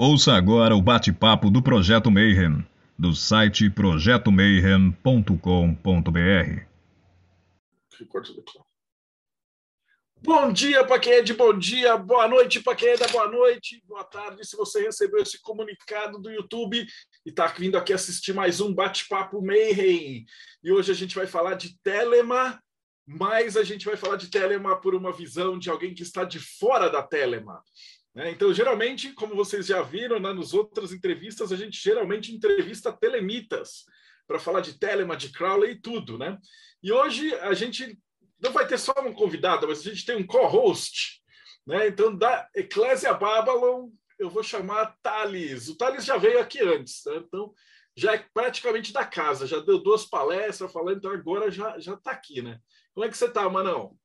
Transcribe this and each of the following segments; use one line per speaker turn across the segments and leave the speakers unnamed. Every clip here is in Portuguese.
Ouça agora o bate-papo do Projeto Mayhem, do site projetomayhem.com.br.
Bom dia para quem é de bom dia, boa noite para quem é da boa noite, boa tarde se você recebeu esse comunicado do YouTube e está vindo aqui assistir mais um bate-papo Mayhem. E hoje a gente vai falar de Telema, mas a gente vai falar de Telema por uma visão de alguém que está de fora da Telema. Né? Então, geralmente, como vocês já viram né, nas outras entrevistas, a gente geralmente entrevista telemitas para falar de Telema, de Crowley e tudo, né? E hoje a gente não vai ter só um convidado, mas a gente tem um co-host, né? Então, da Eclésia Babylon, eu vou chamar Thales. O Thales já veio aqui antes, né? então já é praticamente da casa, já deu duas palestras falando, então agora já já está aqui, né? Como é que você está, Manão?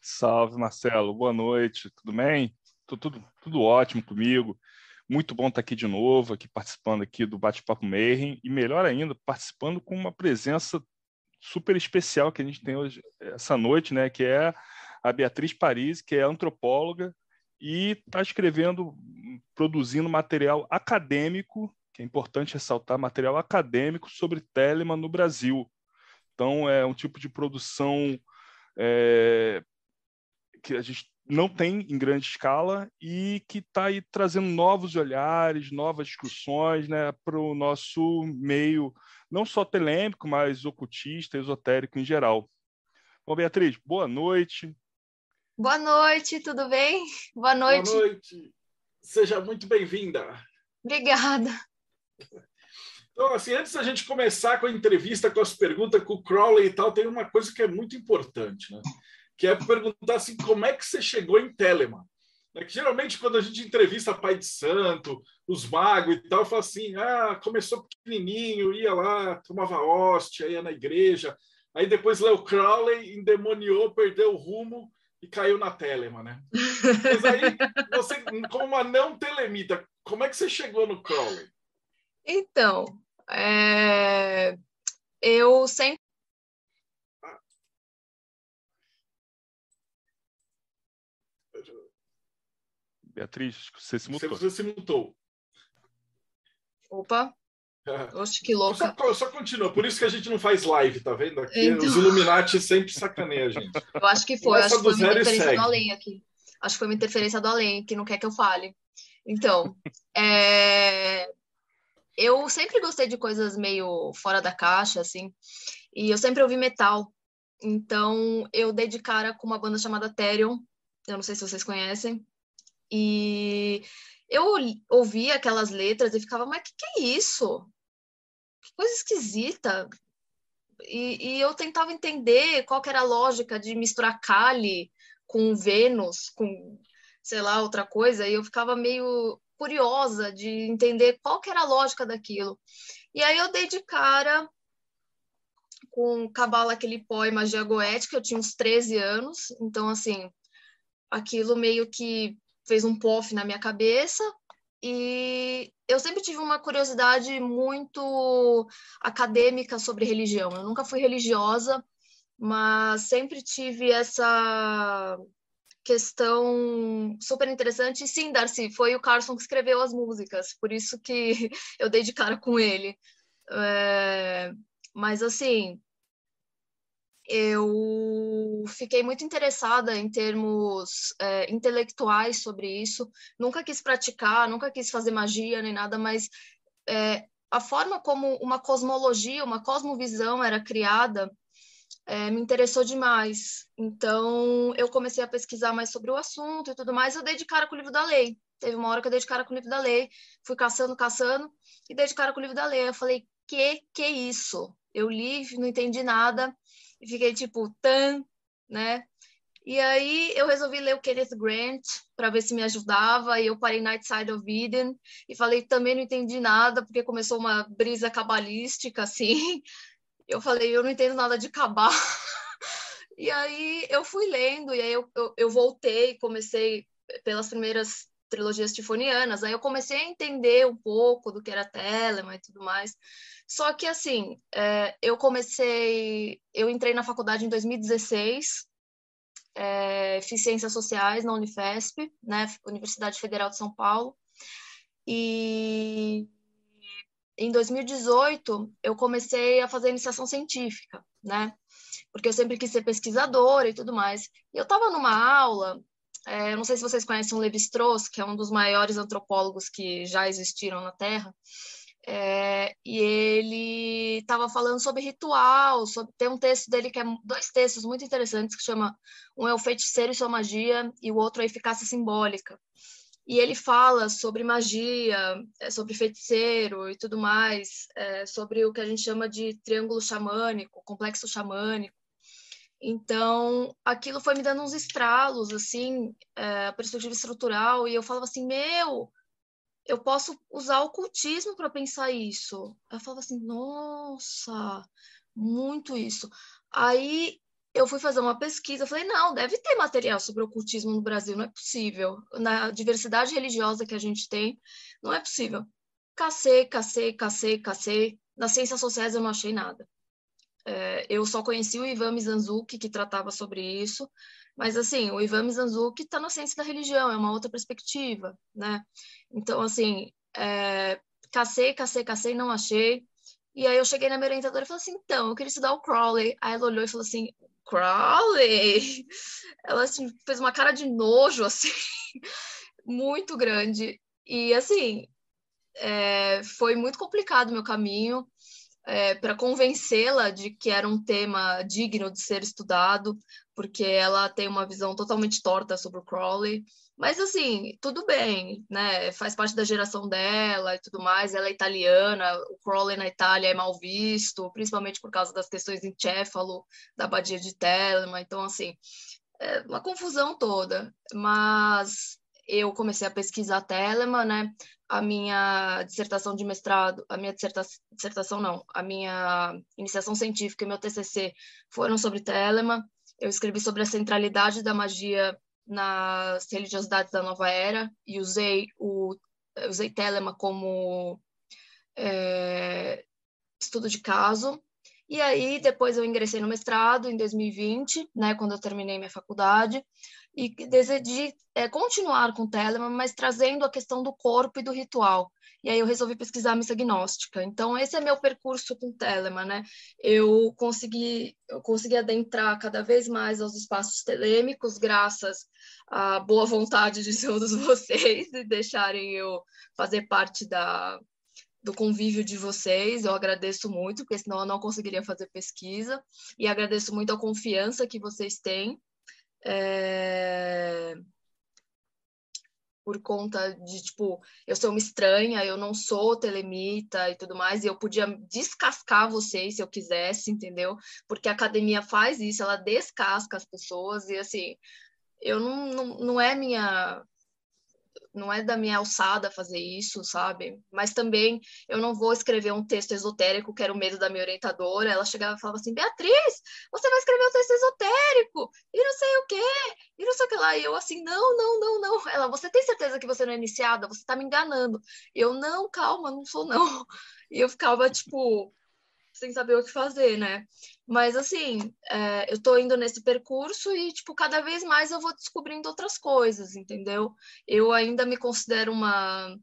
Salve, Marcelo. Boa noite. Tudo bem? Tudo, tudo ótimo comigo. Muito bom estar aqui de novo, aqui participando aqui do Bate-Papo Mayhem, e melhor ainda, participando com uma presença super especial que a gente tem hoje, essa noite, né, que é a Beatriz Paris, que é antropóloga e está escrevendo, produzindo material acadêmico, que é importante ressaltar, material acadêmico sobre Telemann no Brasil. Então, é um tipo de produção é, que a gente não tem em grande escala e que está aí trazendo novos olhares, novas discussões né, para o nosso meio, não só telêmico, mas ocultista, esotérico em geral. Bom, Beatriz, boa noite.
Boa noite, tudo bem? Boa noite.
Boa noite. Seja muito bem-vinda.
Obrigada.
Então, assim, antes da gente começar com a entrevista, com as perguntas, com o Crowley e tal, tem uma coisa que é muito importante, né? Que é perguntar assim, como é que você chegou em Telema? É que geralmente quando a gente entrevista pai de santo, os magos e tal, fala assim, ah, começou pequenininho, ia lá, tomava hóstia, ia na igreja, aí depois Leo Crowley endemoniou, perdeu o rumo e caiu na Telema, né? Mas aí, você, como uma não telemita, como é que você chegou no Crowley?
Então, é... eu sempre
Beatriz, você se mutou.
Você se mutou.
Opa. Oxe, que louca.
Só, só, continua. Por isso que a gente não faz live, tá vendo? Aqui então... os Illuminati sempre sacaneiam a gente.
Eu acho que foi. Acho que foi uma interferência do além aqui. Acho que foi uma interferência do além, que não quer que eu fale. Então, é... eu sempre gostei de coisas meio fora da caixa, assim. E eu sempre ouvi metal. Então, eu dei de cara com uma banda chamada Therion. Eu não sei se vocês conhecem. E eu ouvia aquelas letras e ficava, mas que que é isso? Que coisa esquisita. E, e eu tentava entender qual era a lógica de misturar Kali com Vênus, com, sei lá, outra coisa, e eu ficava meio curiosa de entender qual que era a lógica daquilo. E aí eu dei de cara com Cabala aquele pó e magia goética, eu tinha uns 13 anos, então assim, aquilo meio que fez um pof na minha cabeça e eu sempre tive uma curiosidade muito acadêmica sobre religião. Eu nunca fui religiosa, mas sempre tive essa questão super interessante. Sim, Darcy, foi o Carson que escreveu as músicas, por isso que eu dei de cara com ele. É... Mas assim, eu fiquei muito interessada em termos é, intelectuais sobre isso. Nunca quis praticar, nunca quis fazer magia nem nada, mas é, a forma como uma cosmologia, uma cosmovisão era criada é, me interessou demais. Então, eu comecei a pesquisar mais sobre o assunto e tudo mais. Eu dei de cara com o livro da lei. Teve uma hora que eu dei de cara com o livro da lei, fui caçando, caçando, e dei de cara com o livro da lei. Eu falei, que que é isso? Eu li, não entendi nada e fiquei tipo, tan, né? E aí eu resolvi ler o Kenneth Grant para ver se me ajudava, e eu parei Night Side of Eden e falei também não entendi nada, porque começou uma brisa cabalística assim. Eu falei, eu não entendo nada de cabal. e aí eu fui lendo, e aí eu, eu, eu voltei, comecei pelas primeiras trilogias tifonianas, aí eu comecei a entender um pouco do que era Telemann e tudo mais. Só que, assim, é, eu comecei, eu entrei na faculdade em 2016, é, fiz Ciências Sociais na Unifesp, né, Universidade Federal de São Paulo, E em 2018 eu comecei a fazer iniciação científica, né? Porque eu sempre quis ser pesquisadora e tudo mais. E eu estava numa aula, é, não sei se vocês conhecem o Levi-Strauss, que é um dos maiores antropólogos que já existiram na Terra. É, e ele estava falando sobre ritual, sobre, tem um texto dele que é dois textos muito interessantes que chama um é o feiticeiro e sua magia e o outro é a eficácia simbólica. E ele fala sobre magia, é, sobre feiticeiro e tudo mais, é, sobre o que a gente chama de triângulo xamânico, complexo xamânico. Então, aquilo foi me dando uns estralos, assim, é, perspectiva estrutural, e eu falava assim, meu, eu posso usar o ocultismo para pensar isso. Eu falava assim, nossa, muito isso. Aí eu fui fazer uma pesquisa, falei, não, deve ter material sobre ocultismo no Brasil, não é possível. Na diversidade religiosa que a gente tem, não é possível. Cacei, cacei, cacei, cacei. Nas ciências sociais eu não achei nada. É, eu só conheci o Ivan Mizanzuki, que tratava sobre isso, mas, assim, o Ivan Mizanzuki está na ciência da religião, é uma outra perspectiva, né? Então, assim, é, cacei, cacei, cacei, não achei. E aí eu cheguei na minha orientadora e falei assim, então, eu queria estudar o Crowley. Aí ela olhou e falou assim, Crowley? Ela, assim, fez uma cara de nojo, assim, muito grande. E, assim, é, foi muito complicado o meu caminho é, para convencê-la de que era um tema digno de ser estudado, porque ela tem uma visão totalmente torta sobre o Crowley. Mas assim, tudo bem, né? Faz parte da geração dela e tudo mais. Ela é italiana, o Crowley na Itália é mal visto, principalmente por causa das questões em Céfalo, da abadia de Telema. Então, assim, é uma confusão toda. Mas eu comecei a pesquisar Telema, né? a minha dissertação de mestrado, a minha dissertação, dissertação não, a minha iniciação científica e meu TCC foram sobre Telema. Eu escrevi sobre a centralidade da magia nas religiosidades da nova era e usei o usei Telema como é, estudo de caso. E aí depois eu ingressei no mestrado em 2020, né, quando eu terminei minha faculdade e decidi é, continuar com o Telemann, mas trazendo a questão do corpo e do ritual. E aí eu resolvi pesquisar a missa gnóstica. Então esse é meu percurso com o Telemann, né? Eu consegui eu consegui adentrar cada vez mais aos espaços telêmicos graças à boa vontade de todos vocês e deixarem eu fazer parte da do convívio de vocês, eu agradeço muito, porque senão eu não conseguiria fazer pesquisa, e agradeço muito a confiança que vocês têm é... Por conta de, tipo, eu sou uma estranha, eu não sou telemita e tudo mais, e eu podia descascar vocês se eu quisesse, entendeu? Porque a academia faz isso, ela descasca as pessoas, e assim, eu não, não, não é minha não é da minha alçada fazer isso, sabe? Mas também eu não vou escrever um texto esotérico, que era o medo da minha orientadora. Ela chegava e falava assim: Beatriz, você vai escrever um texto esotérico, e não sei o quê, e não sei o que lá. E eu assim: não, não, não, não. Ela, você tem certeza que você não é iniciada? Você tá me enganando. Eu, não, calma, não sou não. E eu ficava tipo, sem saber o que fazer, né? Mas, assim, é, eu tô indo nesse percurso e, tipo, cada vez mais eu vou descobrindo outras coisas, entendeu? Eu ainda me considero uma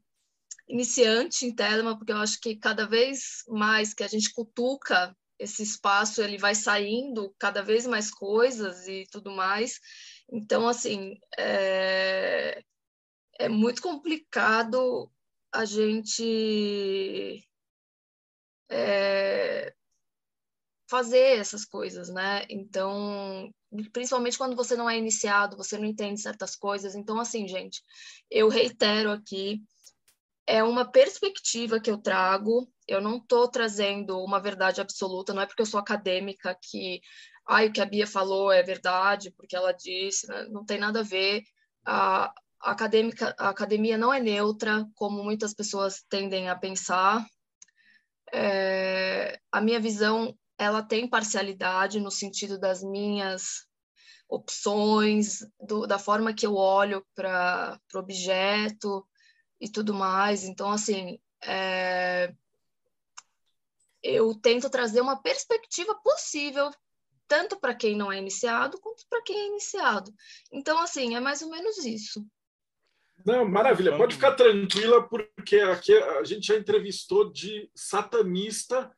iniciante em Telema, porque eu acho que cada vez mais que a gente cutuca esse espaço, ele vai saindo cada vez mais coisas e tudo mais. Então, assim, é, é muito complicado a gente é, fazer essas coisas, né? Então, principalmente quando você não é iniciado, você não entende certas coisas. Então, assim, gente, eu reitero aqui, é uma perspectiva que eu trago. Eu não estou trazendo uma verdade absoluta, não é porque eu sou acadêmica que ah, o que a Bia falou é verdade, porque ela disse, né? não tem nada a ver. A, a, acadêmica, a academia não é neutra, como muitas pessoas tendem a pensar, é, a minha visão ela tem parcialidade no sentido das minhas opções, do, da forma que eu olho para o objeto e tudo mais. Então, assim, é, eu tento trazer uma perspectiva possível, tanto para quem não é iniciado, quanto para quem é iniciado. Então, assim, é mais ou menos isso.
Não, maravilha. Pode ficar tranquila, porque aqui a gente já entrevistou de satanista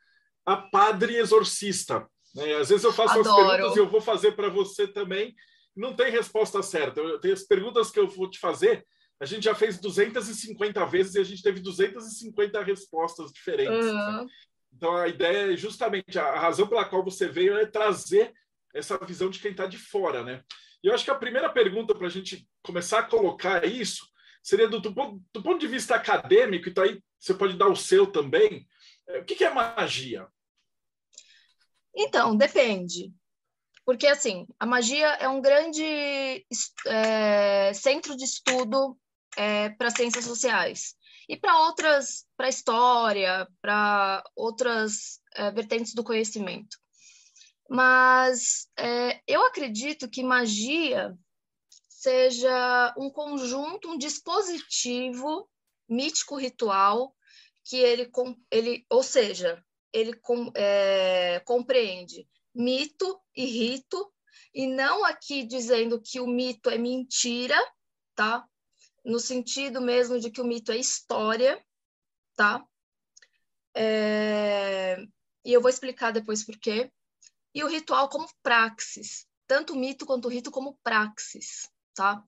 a padre exorcista. Né? Às vezes eu faço Adoro. as perguntas e eu vou fazer para você também. Não tem resposta certa. Eu tenho as perguntas que eu vou te fazer. A gente já fez 250 vezes e a gente teve 250 respostas diferentes. Uhum. Né? Então a ideia é justamente a razão pela qual você veio é trazer essa visão de quem está de fora, né? E eu acho que a primeira pergunta para a gente começar a colocar isso seria do, do, do, ponto de vista acadêmico, e então aí você pode dar o seu também. É, o que, que é magia?
Então, depende. Porque, assim, a magia é um grande é, centro de estudo é, para ciências sociais. E para outras, para história, para outras é, vertentes do conhecimento. Mas é, eu acredito que magia seja um conjunto, um dispositivo mítico ritual que ele, ele ou seja, ele com, é, compreende mito e rito, e não aqui dizendo que o mito é mentira, tá? No sentido mesmo de que o mito é história, tá? É, e eu vou explicar depois por quê. E o ritual como praxis, tanto o mito quanto o rito como praxis, tá?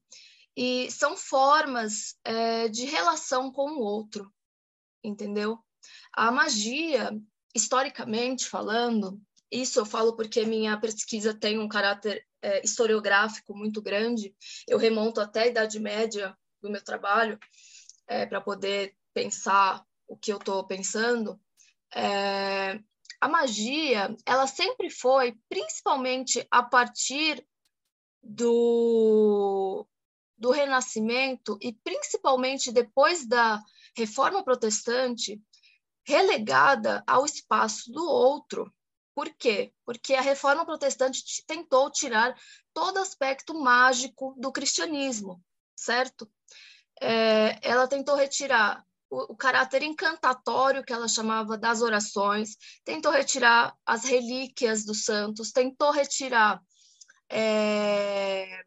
E são formas é, de relação com o outro, entendeu? A magia, historicamente falando, isso eu falo porque minha pesquisa tem um caráter é, historiográfico muito grande, eu remonto até a Idade Média do meu trabalho, é, para poder pensar o que eu estou pensando. É, a magia, ela sempre foi, principalmente a partir do, do Renascimento e principalmente depois da Reforma Protestante, relegada ao espaço do outro. Por quê? Porque a Reforma Protestante tentou tirar todo aspecto mágico do cristianismo, certo? É, ela tentou retirar o, o, caráter encantatório que ela chamava das orações, tentou retirar as relíquias dos santos, tentou retirar é,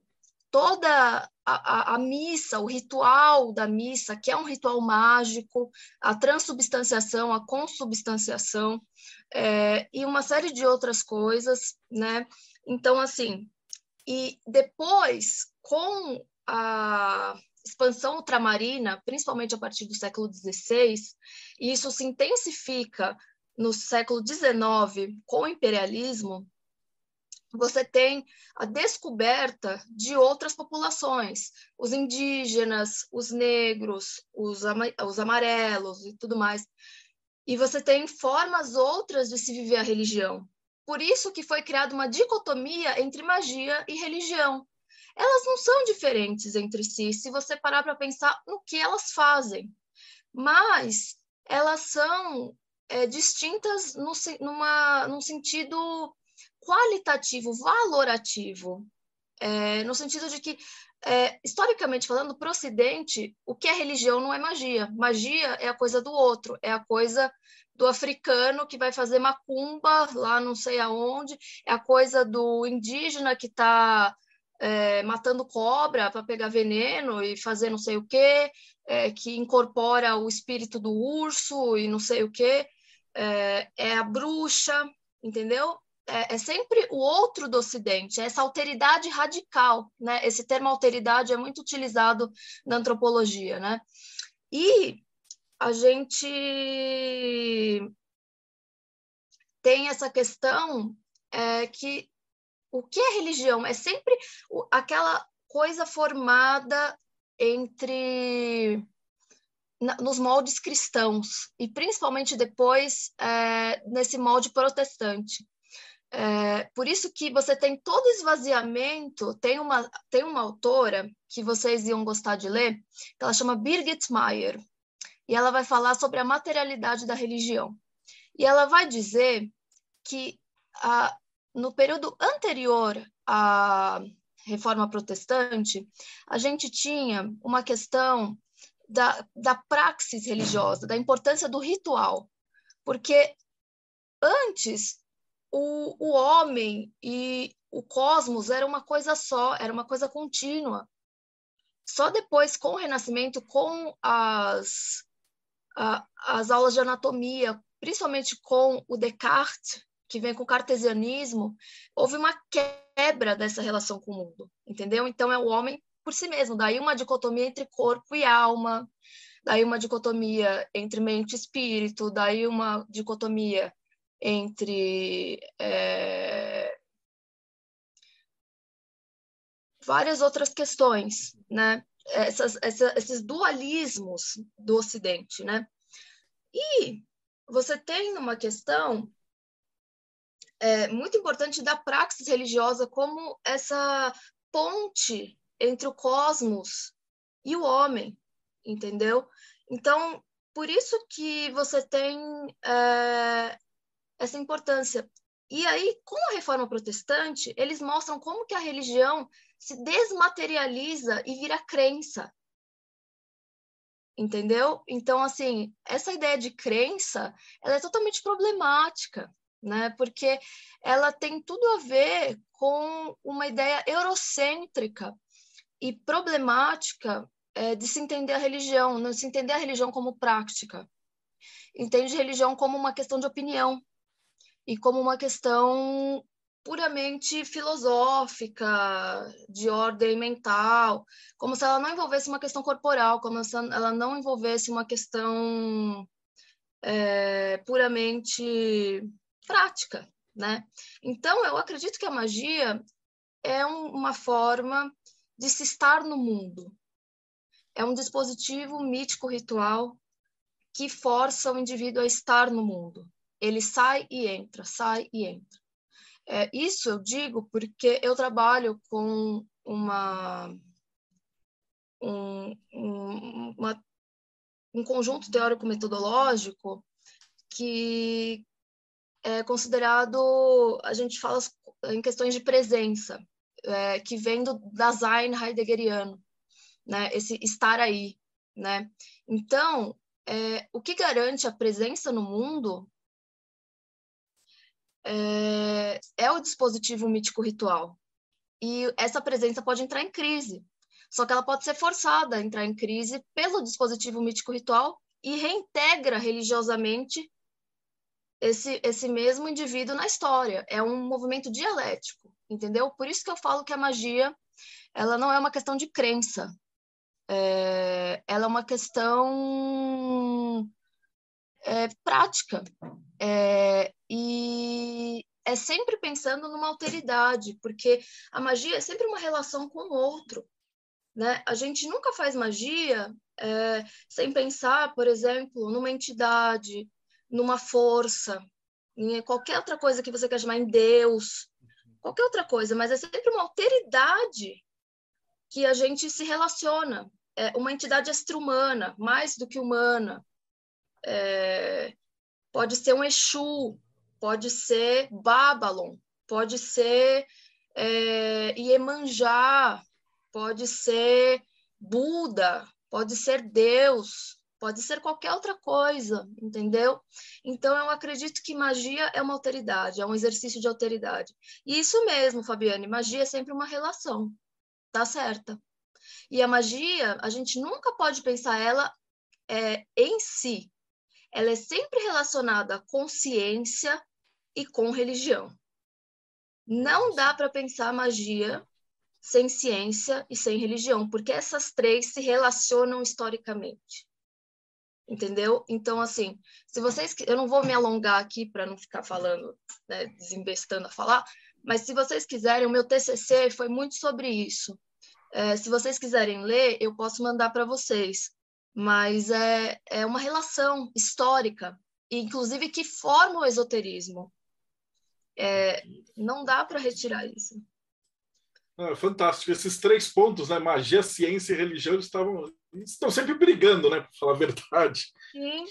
toda a, a, a, missa, o ritual da missa, que é um ritual mágico, a transubstanciação, a consubstanciação, é, e uma série de outras coisas, né? Então, assim, e depois, com a expansão ultramarina, principalmente a partir do século XVI, e isso se intensifica no século XIX com o imperialismo, você tem a descoberta de outras populações, os indígenas, os negros, os, os amarelos e tudo mais. E você tem formas outras de se viver a religião. Por isso que foi criada uma dicotomia entre magia e religião. Elas não são diferentes entre si, se você parar para pensar no que elas fazem, mas elas são é, distintas no, numa, num sentido qualitativo, valorativo, é, no sentido de que, é, historicamente falando, para o Ocidente, o que é religião não é magia. Magia é a coisa do outro, é a coisa do africano que vai fazer macumba lá não sei aonde, é a coisa do indígena que está é, matando cobra para pegar veneno e fazer não sei o quê, é, que incorpora o espírito do urso e não sei o quê, é, é a bruxa, entendeu? É, é, sempre o outro do Ocidente, essa alteridade radical, né? Esse termo alteridade é muito utilizado na antropologia, né? E a gente tem essa questão é, que o que é religião é sempre aquela coisa formada entre nos moldes cristãos e principalmente depois é, nesse molde protestante. É, por isso que você tem todo esvaziamento. Tem uma, tem uma autora que vocês iam gostar de ler, que ela chama Birgit Meyer, e ela vai falar sobre a materialidade da religião. E ela vai dizer que a, no período anterior à reforma protestante, a gente tinha uma questão da, da praxis religiosa, da importância do ritual, porque antes o, o homem e o cosmos era uma coisa só, era uma coisa contínua. só depois, com o Renascimento, com as, a, as aulas de anatomia, principalmente com o Descartes, que vem com o cartesianismo, houve uma quebra dessa relação com o mundo, entendeu? Então é o homem por si mesmo, daí uma dicotomia entre corpo e alma, daí uma dicotomia entre mente e espírito, daí uma dicotomia entre é, várias outras questões, né? Essas, essa, esses dualismos do Ocidente, né? E você tem uma questão é, muito importante da praxis religiosa como essa ponte entre o cosmos e o homem, entendeu? Então, por isso que você tem é, essa importância. E aí, com a reforma protestante, eles mostram como que a religião se desmaterializa e vira crença. Entendeu? Então, assim, essa ideia de crença, ela é totalmente problemática, né? Porque ela tem tudo a ver com uma ideia eurocêntrica e problemática é, de se entender a religião, não se entender a religião como prática. Entende religião como uma questão de opinião e como uma questão puramente filosófica, de ordem mental, como se ela não envolvesse uma questão corporal, como se ela não envolvesse uma questão é, puramente prática, né? Então, eu acredito que a magia é um, uma forma de se estar no mundo. É um dispositivo mítico ritual que força o indivíduo a estar no mundo. Ele sai e entra, sai e entra. É, isso eu digo porque eu trabalho com uma, um, um, uma, um conjunto teórico-metodológico que é considerado, a gente fala em questões de presença é, que vem do design heideggeriano, né? Esse estar aí, né? Então, é, o que garante a presença no mundo é, é o dispositivo mítico ritual. E essa presença pode entrar em crise. Só que ela pode ser forçada a entrar em crise pelo dispositivo mítico ritual e reintegra religiosamente esse, esse mesmo indivíduo na história. É um movimento dialético entendeu? Por isso que eu falo que a magia ela não é uma questão de crença, é, ela é uma questão é, prática é, e é sempre pensando numa alteridade, porque a magia é sempre uma relação com o outro. Né? A gente nunca faz magia é, sem pensar, por exemplo, numa entidade, numa força, em qualquer outra coisa que você quer chamar em Deus, qualquer outra coisa, mas é sempre uma alteridade que a gente se relaciona. É uma entidade extra-humana, mais do que humana. É, pode ser um Exu, pode ser Babylon, pode ser é, Iemanjá, pode ser Buda, pode ser Deus, pode ser qualquer outra coisa, entendeu? Então eu acredito que magia é uma alteridade, é um exercício de alteridade. E isso mesmo, Fabiane, magia é sempre uma relação, tá certa? E a magia, a gente nunca pode pensar ela é, em si. Ela é sempre relacionada com ciência e com religião. Não dá para pensar magia sem ciência e sem religião, porque essas três se relacionam historicamente entendeu? Então, assim, se vocês. Eu não vou me alongar aqui para não ficar falando, né, desembestando a falar, mas se vocês quiserem, o meu TCC foi muito sobre isso. É, se vocês quiserem ler, eu posso mandar para vocês. Mas é, é uma relação histórica, inclusive que forma o esoterismo. É, não dá para retirar isso.
Ah, fantástico. Esses três pontos, né? Magia, ciência e religião, estavam estão sempre brigando, né? Para falar a verdade.
Sim,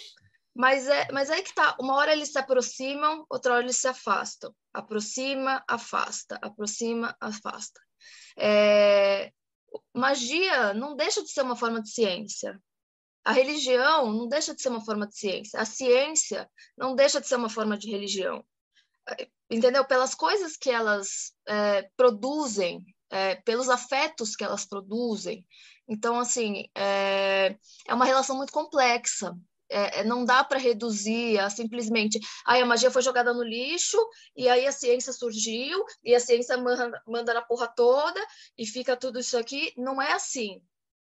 mas é, mas aí que tá. Uma hora eles se aproximam, outra hora eles se afastam. Aproxima, afasta, aproxima, afasta. É, magia não deixa de ser uma forma de ciência. A religião não deixa de ser uma forma de ciência. A ciência não deixa de ser uma forma de religião. Entendeu? Pelas coisas que elas é, produzem é, pelos afetos que elas produzem. Então, assim, é, é uma relação muito complexa. É, é não dá para reduzir a simplesmente aí a magia foi jogada no lixo e aí a ciência surgiu e a ciência manda, manda na porra toda e fica tudo isso aqui. Não é assim.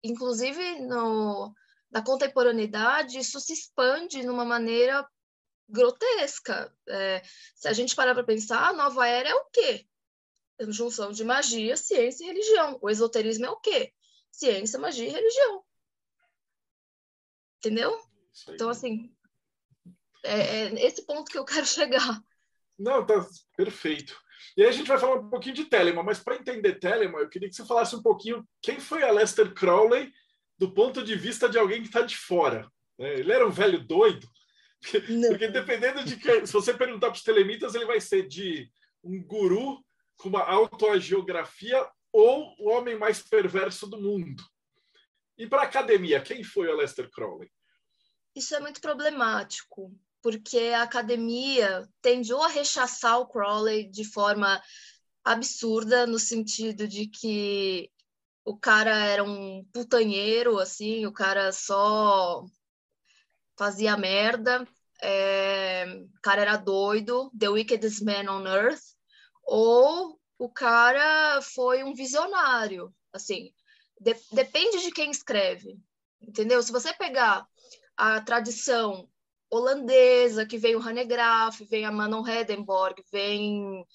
Inclusive, no, na contemporaneidade, isso se expande de uma maneira grotesca. É, se a gente parar para pensar, a nova era é o quê? É junção de magia, ciência e religião. O esoterismo é o quê? Ciência, magia e religião. Entendeu? Então, assim, é, é esse ponto que eu quero chegar.
Não, tá perfeito. E aí a gente vai falar um pouquinho de Telemann, mas para entender Telemann, eu queria que você falasse um pouquinho quem foi a Lester Crowley do ponto de vista de alguém que está de fora. Né? Ele era um velho doido, não. porque dependendo de que, se você perguntar para os telemitas, ele vai ser de um guru com uma autoagiografia ou o homem mais perverso do mundo. E para a academia, quem foi o Lester Crowley?
Isso é muito problemático, porque a academia tende a rechaçar o Crowley de forma absurda, no sentido de que o cara era um putanheiro, assim, o cara só fazia merda, é, o cara era doido, the wickedest man on earth, ou o cara foi um visionário, assim, de, depende de quem escreve, entendeu? Se você pegar a tradição holandesa, que vem o Hanegraaff, vem a Manon Hedenborg, vem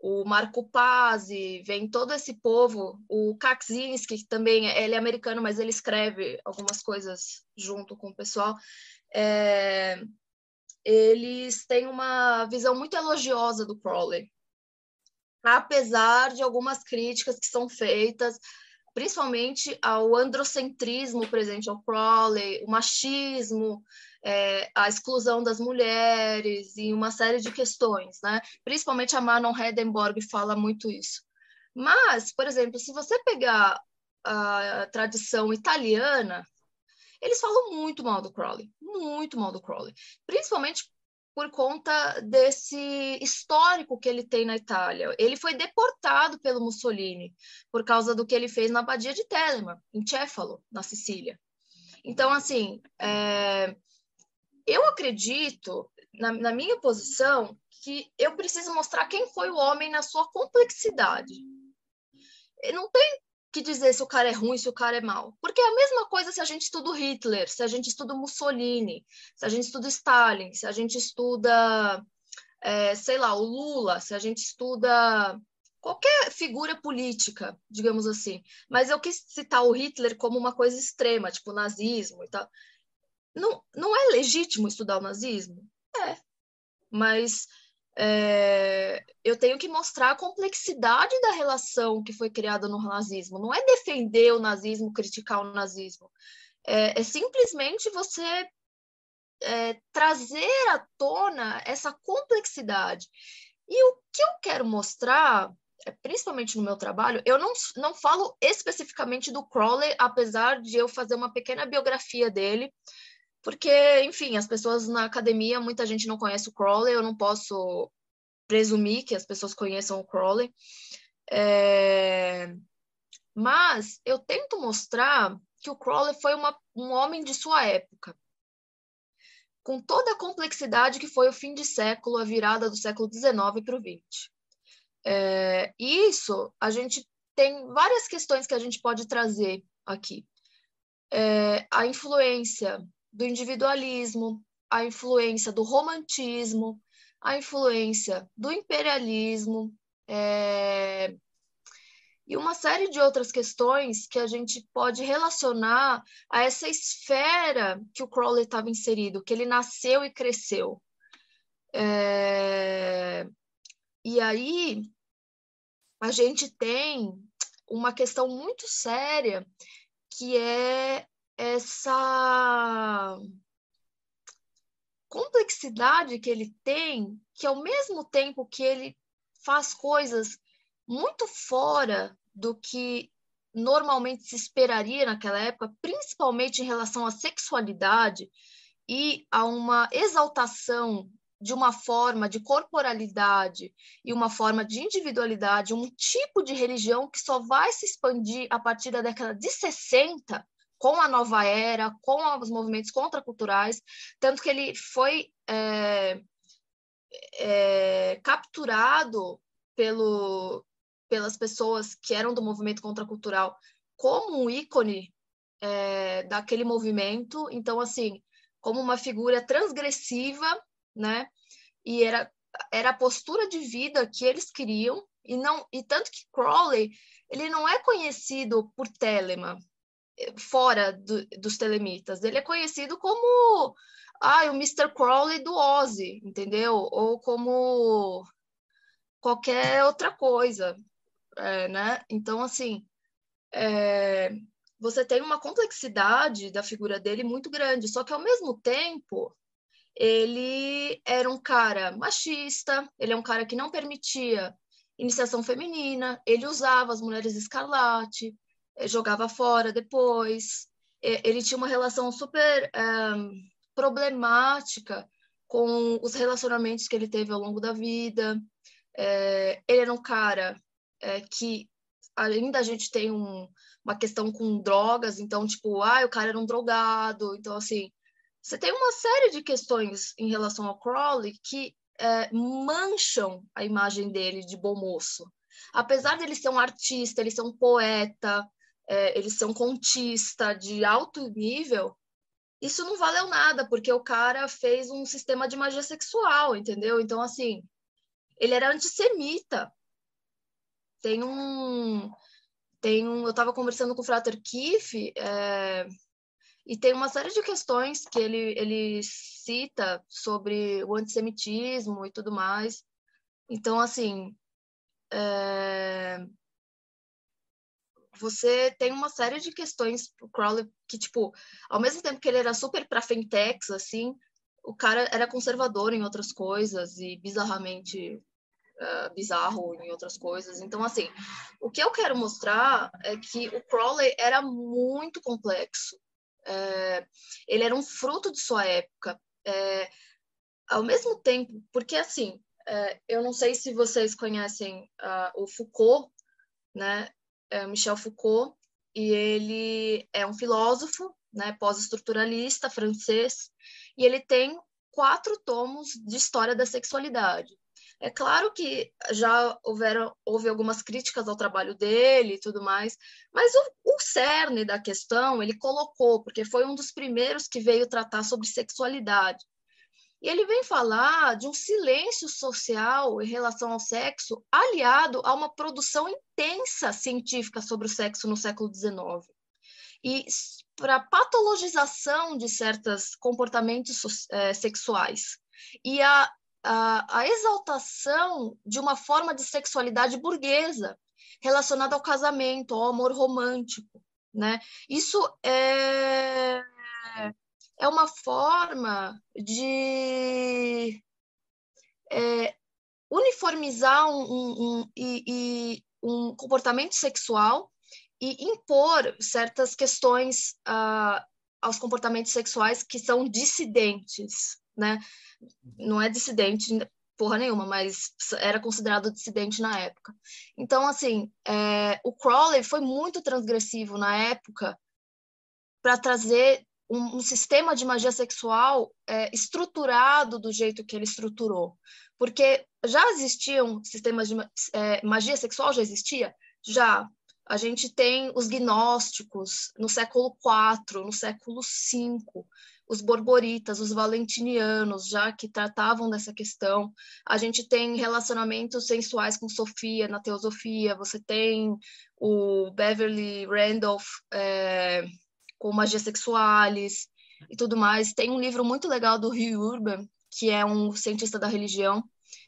o Marco Pazzi, vem todo esse povo, o Kaczynski, que também ele é americano, mas ele escreve algumas coisas junto com o pessoal, é, eles têm uma visão muito elogiosa do Crowley, apesar de algumas críticas que são feitas, principalmente ao androcentrismo presente ao Crowley, o machismo, é, a exclusão das mulheres e uma série de questões, né? Principalmente a Manon Hedenborg fala muito isso. Mas, por exemplo, se você pegar a tradição italiana, eles falam muito mal do Crowley, muito mal do Crowley, principalmente por conta desse histórico que ele tem na Itália. Ele foi deportado pelo Mussolini por causa do que ele fez na abadia de Telema, em Cefalo, na Sicília. Então, assim, é... eu acredito, na, na minha posição, que eu preciso mostrar quem foi o homem na sua complexidade. Não tem que dizer se o cara é ruim, se o cara é mau. Porque é a mesma coisa se a gente estuda Hitler, se a gente estuda Mussolini, se a gente estuda Stalin, se a gente estuda, é, sei lá, o Lula, se a gente estuda qualquer figura política, digamos assim. Mas eu quis citar o Hitler como uma coisa extrema, tipo nazismo e tal. Não, não é legítimo estudar o nazismo? É. Mas é, eu tenho que mostrar a complexidade da relação que foi criada no nazismo. Não é defender o nazismo, criticar o nazismo. É, é simplesmente você é, trazer à tona essa complexidade. E o que eu quero mostrar, é, principalmente no meu trabalho, eu não, não falo especificamente do Crowley, apesar de eu fazer uma pequena biografia dele, porque, enfim, as pessoas na academia, muita gente não conhece o Crowley, eu não posso presumir que as pessoas conheçam o Crowley. É... Mas eu tento mostrar que o Crowley foi uma, um homem de sua época, com toda a complexidade que foi o fim de século, a virada do século XIX para o XX. É, isso, a gente tem várias questões que a gente pode trazer aqui. É, a influência do individualismo, a influência do romantismo, a influência do imperialismo é, e uma série de outras questões que a gente pode relacionar a essa esfera que o Crowley estava inserido, que ele nasceu e cresceu. É, e aí a gente tem uma questão muito séria que é essa complexidade que ele tem, que ao mesmo tempo que ele faz coisas muito fora do que normalmente se esperaria naquela época, principalmente em relação à sexualidade e a uma exaltação de uma forma de corporalidade e uma forma de individualidade, um tipo de religião que só vai se expandir a partir da década de 60, com a nova era, com os movimentos contraculturais, tanto que ele foi é, é, capturado pelo, pelas pessoas que eram do movimento contracultural como um ícone é, daquele movimento. Então, assim, como uma figura transgressiva, né? E era era a postura de vida que eles queriam e não e tanto que Crowley ele não é conhecido por Telemann fora do, dos telemitas. Ele é conhecido como ah, o Mr. Crowley do Ozzy entendeu? Ou como qualquer outra coisa é, né? Então assim é, você tem uma complexidade da figura dele muito grande, só que ao mesmo tempo ele era um cara machista, ele é um cara que não permitia iniciação feminina, ele usava as mulheres escarlate, jogava fora depois, ele tinha uma relação super um, eh, problemática com os relacionamentos que ele teve ao longo da vida. É, ele era um cara é, que ainda a gente tem um, uma questão com drogas, então, tipo, ah, o cara era um drogado, então, assim, você tem uma série de questões em relação ao Crowley que é, mancham a imagem dele de bom moço. Apesar dele ser um artista, ele ser um poeta, é, ele ser um contista de alto nível, isso não valeu nada, porque o cara fez um sistema de magia sexual, entendeu? Então, assim, ele era antissemita. Tem um, tem um, eu estava conversando com o Frater Kiff, é, e tem uma série de questões que ele, ele cita sobre o antissemitismo e tudo mais. Então, assim, é, você tem uma série de questões pro Crowley que, tipo, ao mesmo tempo que ele era super para fintechs, assim, o cara era conservador em outras coisas e bizarramente uh, bizarro em outras coisas. Então, assim, o que eu quero mostrar é que o Crowley era muito complexo. É, ele era um fruto de sua época. É, ao mesmo tempo, porque assim, é, eu não sei se vocês conhecem uh, o Foucault, né? É Michel Foucault, e ele é um filósofo, né? Pós-estruturalista francês, e ele tem quatro tomos de história da sexualidade. É claro que já houveram, houve algumas críticas ao trabalho dele e tudo mais, mas o, o cerne da questão ele colocou, porque foi um dos primeiros que veio tratar sobre sexualidade. E ele vem falar de um silêncio social em relação ao sexo, aliado a uma produção intensa científica sobre o sexo no século XIX. E para patologização de certos comportamentos é, sexuais. E a a, a exaltação de uma forma de sexualidade burguesa relacionada ao casamento, ao amor romântico, né? Isso é é uma forma de é, uniformizar um, um, um, e, um comportamento sexual e impor certas questões uh, aos comportamentos sexuais que são dissidentes, né? Não é dissidente porra nenhuma, mas era considerado dissidente na época. Então, assim, é, o Crowley foi muito transgressivo na época para trazer um, um, sistema de magia sexual é, estruturado do jeito que ele estruturou. Porque já existiam sistemas de é, magia sexual, já existia? Já. A gente tem os gnósticos no século IV, no século V os borboritas, os valentinianos, já que tratavam dessa questão. A gente tem relacionamentos sensuais com Sofia na teosofia, você tem o Beverly Randolph é, com magia sexualis e tudo mais. Tem um livro muito legal do Hugh Urban, que é um cientista da religião,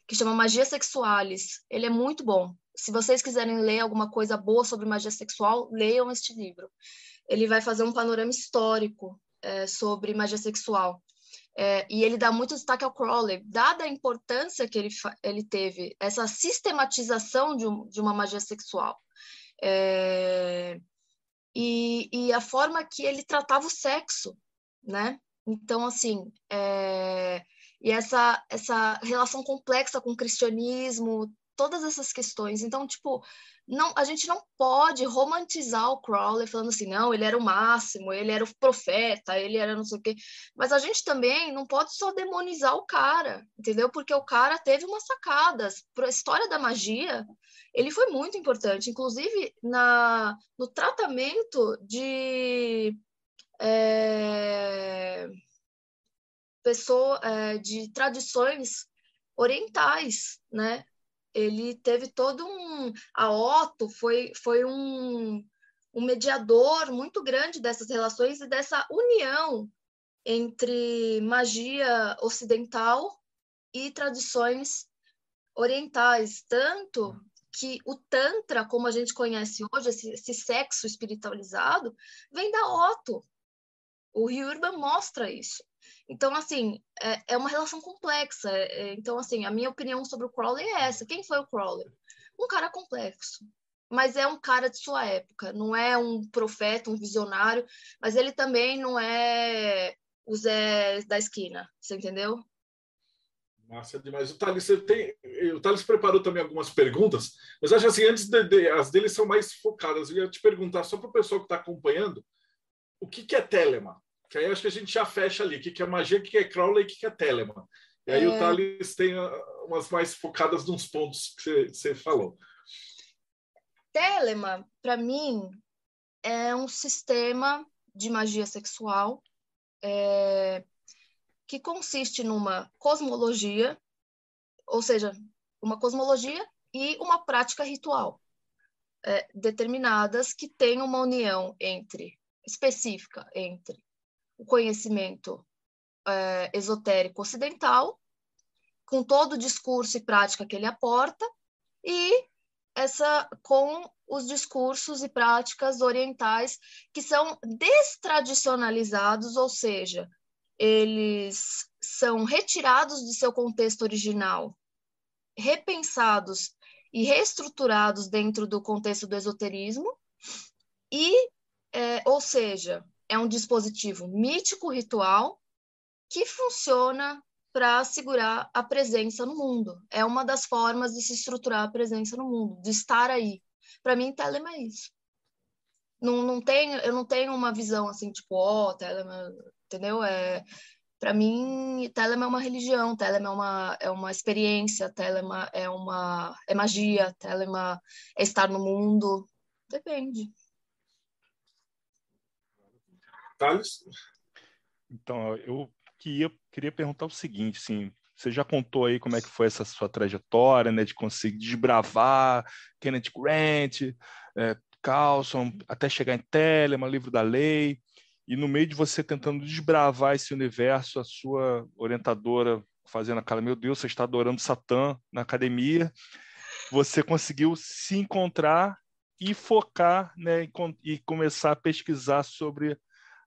que chama Magia Sexualis. Ele é muito bom. Se vocês quiserem ler alguma coisa boa sobre magia sexual, leiam este livro. Ele vai fazer um panorama histórico é, sobre magia sexual. É, e ele dá muito destaque ao Crowley, dada a importância que ele, ele teve, essa sistematização de, um, de uma magia sexual. É, e, e, a forma que ele tratava o sexo, né? Então, assim, é, e essa, essa relação complexa com o cristianismo, todas essas questões. Então, tipo, não, a gente não pode romantizar o Crowley falando assim, não, ele era o máximo, ele era o profeta, ele era não sei o quê. Mas a gente também não pode só demonizar o cara, entendeu? Porque o cara teve umas sacadas. Para a história da magia, ele foi muito importante, inclusive na, no tratamento de. É, pessoa, é, de tradições orientais, né? Ele teve todo um. A Otto foi, foi um, um mediador muito grande dessas relações e dessa união entre magia ocidental e tradições orientais. Tanto que o Tantra, como a gente conhece hoje, esse, esse sexo espiritualizado, vem da Otto. O Rio Urban mostra isso. Então, assim, é, é uma relação complexa. É, então, assim, a minha opinião sobre o Crowley é essa. Quem foi o Crowley? Um cara complexo, mas é um cara de sua época. Não é um profeta, um visionário, mas ele também não é o Zé da esquina, você entendeu?
Massa demais. O Thales, tem, o Thales preparou também algumas perguntas, mas acho assim, antes de, de, as deles são mais focadas. Eu ia te perguntar, só para o pessoal que está acompanhando, o que, que é Telema? Que aí acho que a gente já fecha ali. O que, que é magia, o que, que é Crowley e o que, que é Telemann. E aí é... o Thales tem ah, umas mais focadas nos pontos que você falou.
Telemann, para mim, é um sistema de magia sexual é, que consiste numa cosmologia, ou seja, uma cosmologia e uma prática ritual é, determinadas que têm uma união entre específica entre o conhecimento é, esotérico ocidental, com todo o discurso e prática que ele aporta, e essa com os discursos e práticas orientais que são destradicionalizados, ou seja, eles são retirados de seu contexto original, repensados e reestruturados dentro do contexto do esoterismo, e, é, ou seja, é um dispositivo mítico ritual que funciona para segurar a presença no mundo. É uma das formas de se estruturar a presença no mundo, de estar aí. Para mim, Telema é isso. Não, não tenho, eu não tenho uma visão assim, tipo, ó, oh, Telema, entendeu? É, para mim, Telema é uma religião, Telema é uma, é uma experiência, Telema é uma é magia, Telema é estar no mundo. Depende.
Thales?
Então, eu queria, queria perguntar o seguinte, assim, você já contou aí como é que foi essa sua trajetória, né, de conseguir desbravar Kenneth Grant, é, Carlson, até chegar em Telemann, Livro da Lei, e no meio de você tentando desbravar esse universo, a sua orientadora fazendo aquela, meu Deus, você está adorando Satã na academia, você conseguiu se encontrar e focar, né, e, e começar a pesquisar sobre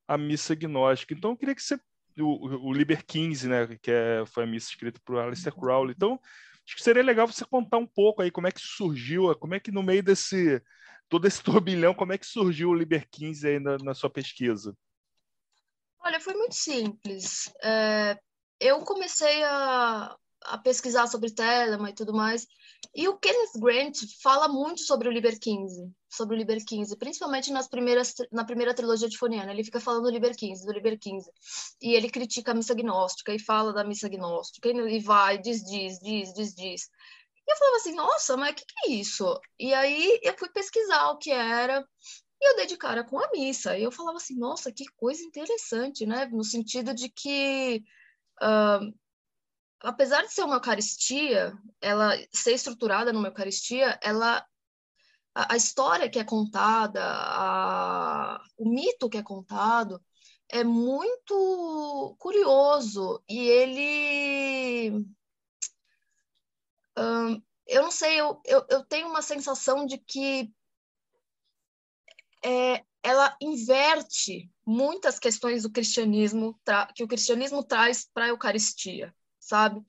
a missa gnóstica. Então, eu queria que você. O, o Liber 15, né, que é, foi a missa escrita por Aleister Crowley. Então, acho que seria legal você contar um pouco aí como é que surgiu, como é que no meio desse todo esse turbilhão, como é que surgiu o Liber 15 aí na, na sua pesquisa?
Olha, foi muito simples. É, eu comecei a, a pesquisar sobre Telemann e tudo mais. E o Kenneth Grant fala muito sobre o Liber 15, sobre o Liber 15, principalmente nas primeiras, na primeira trilogia de Foniana. Ele fica falando do Liber 15, do Liber 15. E ele critica a missa gnóstica e fala da missa gnóstica e vai, diz, diz, diz, diz, diz. E eu falava assim, nossa, mas o que, que é isso? E aí eu fui pesquisar o que era e eu dei de cara com a missa. E eu falava assim, nossa, que coisa interessante, né? No sentido de que uh, apesar de ser uma Eucaristia, ela ser estruturada numa Eucaristia, ela a, a história que é contada, a, o mito que é contado é muito curioso. E ele eu não sei, eu, eu, eu, tenho uma sensação de que é, ela inverte muitas questões do cristianismo que o cristianismo traz para a Eucaristia sabe?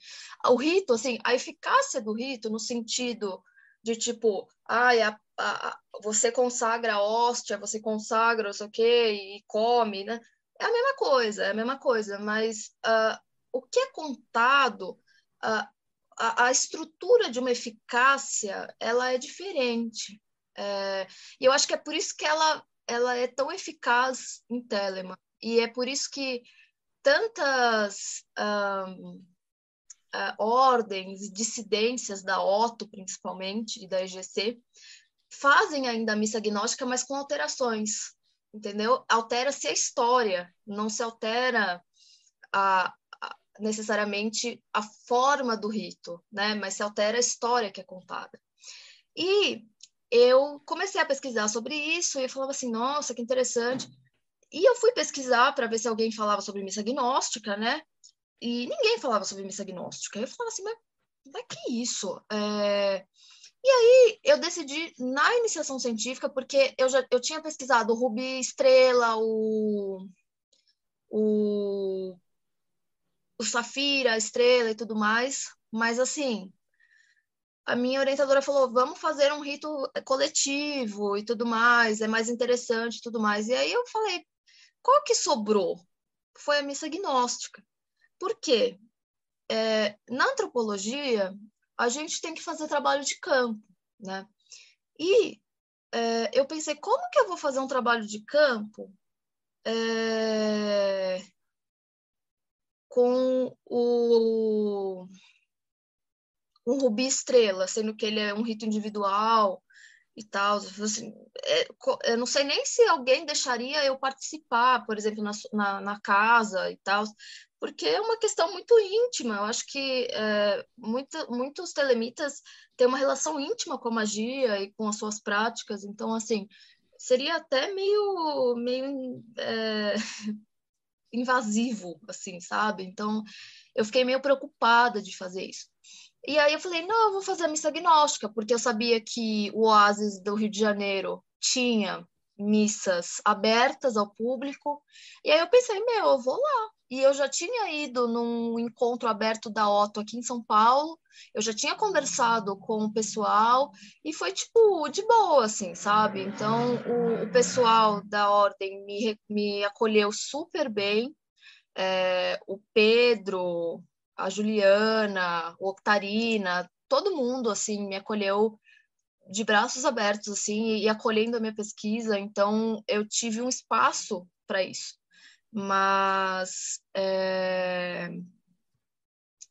O rito, assim, a eficácia do rito no sentido de tipo, ai, a, a, você consagra a hóstia, você consagra não sei o quê e come, né? É a mesma coisa, é a mesma coisa, mas uh, o que é contado, a, a, a estrutura de uma eficácia, ela é diferente. É, e eu acho que é por isso que ela, ela é tão eficaz em Telema. E é por isso que tantas um, uh, ordens, dissidências da OTO, principalmente, e da EGC, fazem ainda a missa gnóstica, mas com alterações, entendeu? Altera-se a história, não se altera a, a, necessariamente a forma do rito, né? Mas se altera a história que é contada. E eu comecei a pesquisar sobre isso e eu falava assim, nossa, que interessante. E eu fui pesquisar para ver se alguém falava sobre missa gnóstica, né? E ninguém falava sobre missa gnóstica. Eu falava assim, mas, mas que isso? É... E aí eu decidi na iniciação científica, porque eu já eu tinha pesquisado o Rubi Estrela, o, o, o Safira, Estrela e tudo mais, mas assim, a minha orientadora falou, vamos fazer um rito coletivo e tudo mais, é mais interessante e tudo mais. E aí eu falei, qual que sobrou? Foi a missa gnóstica. Por quê? É, na antropologia, a gente tem que fazer trabalho de campo, né? E é, eu pensei, como que eu vou fazer um trabalho de campo é, com o rubi estrela, sendo que ele é um rito individual e tal. Assim, é, eu não sei nem se alguém deixaria eu participar, por exemplo, na, na, na casa e tal, porque é uma questão muito íntima. Eu acho que é, muito, muitos telemitas têm uma relação íntima com a magia e com as suas práticas, então, assim, seria até meio, meio é, invasivo, assim, sabe? Então, eu fiquei meio preocupada de fazer isso. E aí eu falei, não, eu vou fazer a missa agnóstica, porque eu sabia que o Oasis do Rio de Janeiro tinha missas abertas ao público. E aí eu pensei, meu, eu vou lá. E eu já tinha ido num encontro aberto da Otto aqui em São Paulo, eu já tinha conversado com o pessoal e foi tipo de boa, assim, sabe? Então o, o pessoal da ordem me, me acolheu super bem. É, o Pedro, a Juliana, o Octarina, todo mundo assim me acolheu de braços abertos assim e acolhendo a minha pesquisa. Então eu tive um espaço para isso mas é...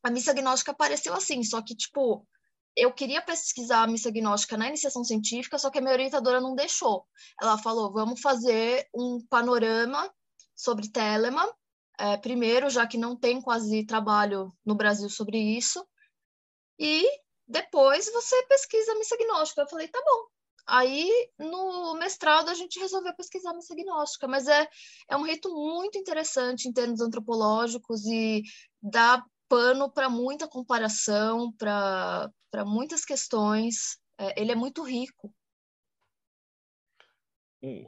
a missa gnóstica apareceu assim, só que, tipo, eu queria pesquisar a missa gnóstica na iniciação científica, só que a minha orientadora não deixou. Ela falou, vamos fazer um panorama sobre Telemann, é, primeiro, já que não tem quase trabalho no Brasil sobre isso, e depois você pesquisa missa gnóstica. Eu falei, tá bom. Aí, no mestrado, a gente resolveu pesquisar missa gnóstica, mas é, é um rito muito interessante em termos antropológicos e dá pano para muita comparação, para muitas questões. É, ele é muito rico.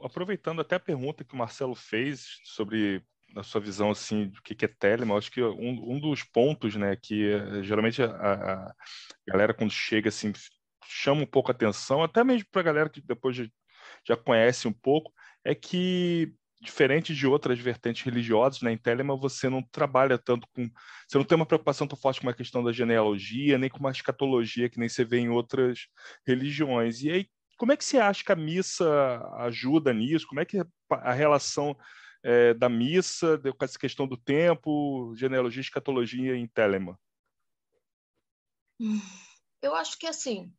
Aproveitando até a pergunta que o Marcelo fez sobre a sua visão assim do que é Telemann, acho que um, um dos pontos, né, que eh, geralmente a, a, galera quando chega assim chama um pouco a atenção, até mesmo para a galera que depois já, conhece um pouco, é que diferente de outras vertentes religiosas, né, em Telema você não trabalha tanto com, você não tem uma preocupação tão forte com a questão da genealogia, nem com uma escatologia que nem você vê em outras religiões. E aí, como é que você acha que a missa ajuda nisso? Como é que a relação é, da missa com essa questão do tempo, genealogia escatologia em Telema?
Eu acho que assim,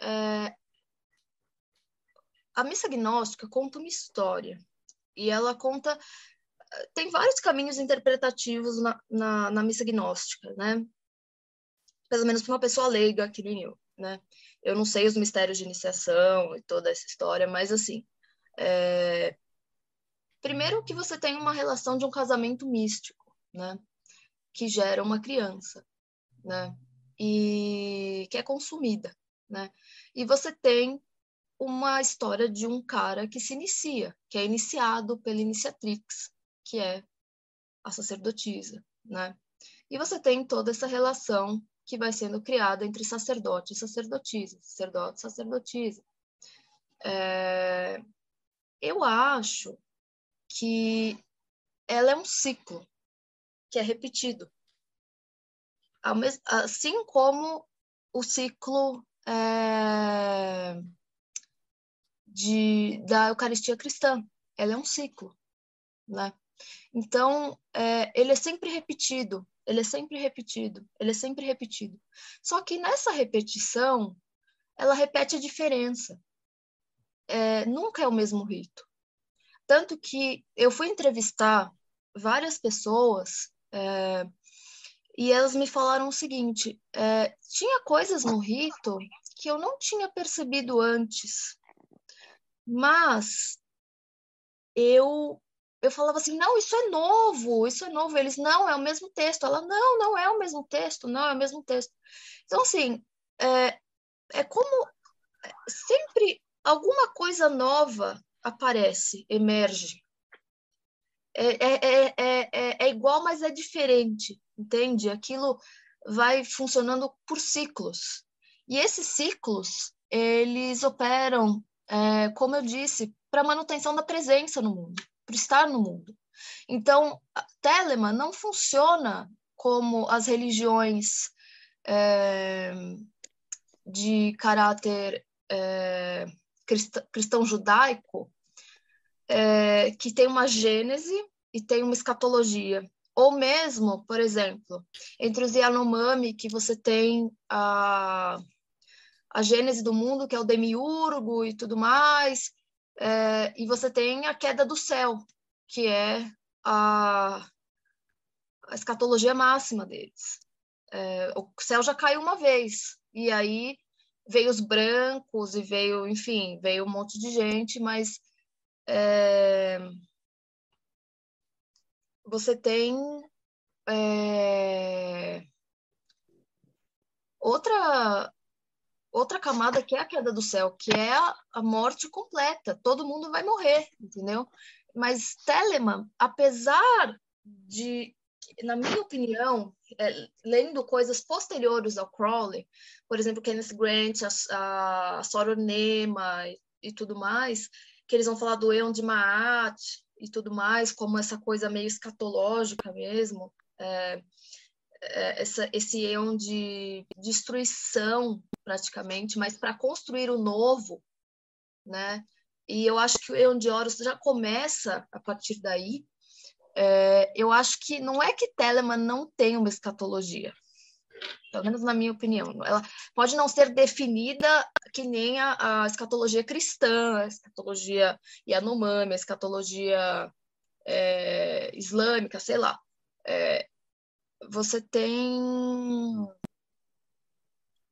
é, a missa gnóstica conta uma história e ela conta tem vários caminhos interpretativos na, na, na missa gnóstica, né? Pelo menos para uma pessoa leiga que nem eu, né? Eu não sei os mistérios de iniciação e toda essa história, mas assim, é... primeiro que você tem uma relação de um casamento místico, né? Que gera uma criança, né? E que é consumida, né? E você tem uma história de um cara que se inicia, que é iniciado pela iniciatrix, que é a sacerdotisa, né? E você tem toda essa relação que vai sendo criada entre sacerdote e sacerdotisa, sacerdote e sacerdotisa. É... Eu acho que ela é um ciclo que é repetido, assim como o ciclo é, de, da Eucaristia cristã. Ela é um ciclo, né? Então, é, ele é sempre repetido, ele é sempre repetido, ele é sempre repetido. Só que nessa repetição, ela repete a diferença. É, nunca é o mesmo rito. Tanto que eu fui entrevistar várias pessoas é, e elas me falaram o seguinte: é, tinha coisas no rito que eu não tinha percebido antes, mas eu eu falava assim, não, isso é novo, isso é novo. Eles, não, é o mesmo texto. Ela, não, não é o mesmo texto, não é o mesmo texto. Então, assim, é, é como sempre alguma coisa nova aparece, emerge. É, é, é, é, igual, mas é diferente, entende? Aquilo vai funcionando por ciclos. E esses ciclos, eles operam, como eu disse, para manutenção da presença no mundo, para estar no mundo. Então, Telemann não funciona como as religiões é, de caráter é, cristão judaico, é, que tem uma gênese e tem uma escatologia. Ou mesmo, por exemplo, entre os Yanomami, que você tem a, a gênese do mundo, que é o demiurgo e tudo mais, é, e você tem a queda do céu, que é a, a escatologia máxima deles. É, o céu já caiu uma vez, e aí veio os brancos e veio, enfim, veio um monte de gente, mas é, você tem é, outra outra camada que é a queda do céu, que é a, morte completa. Todo mundo vai morrer, entendeu? Mas Telemann, apesar de na minha opinião, é, lendo coisas posteriores ao Crowley, por exemplo, Kenneth Grant, a, a Soronema e, e, tudo mais, que eles vão falar do Eon de Maat e tudo mais, como essa coisa meio escatológica mesmo, é, é, essa, esse Eon de destruição, praticamente, mas para construir o novo, né? E eu acho que o Eon de Horus já começa a partir daí, é, eu acho que não é que Telemann não tem uma escatologia, pelo menos na minha opinião. Ela pode não ser definida que nem a, a escatologia cristã, a escatologia Yanomami, a escatologia é, islâmica, sei lá. É, você tem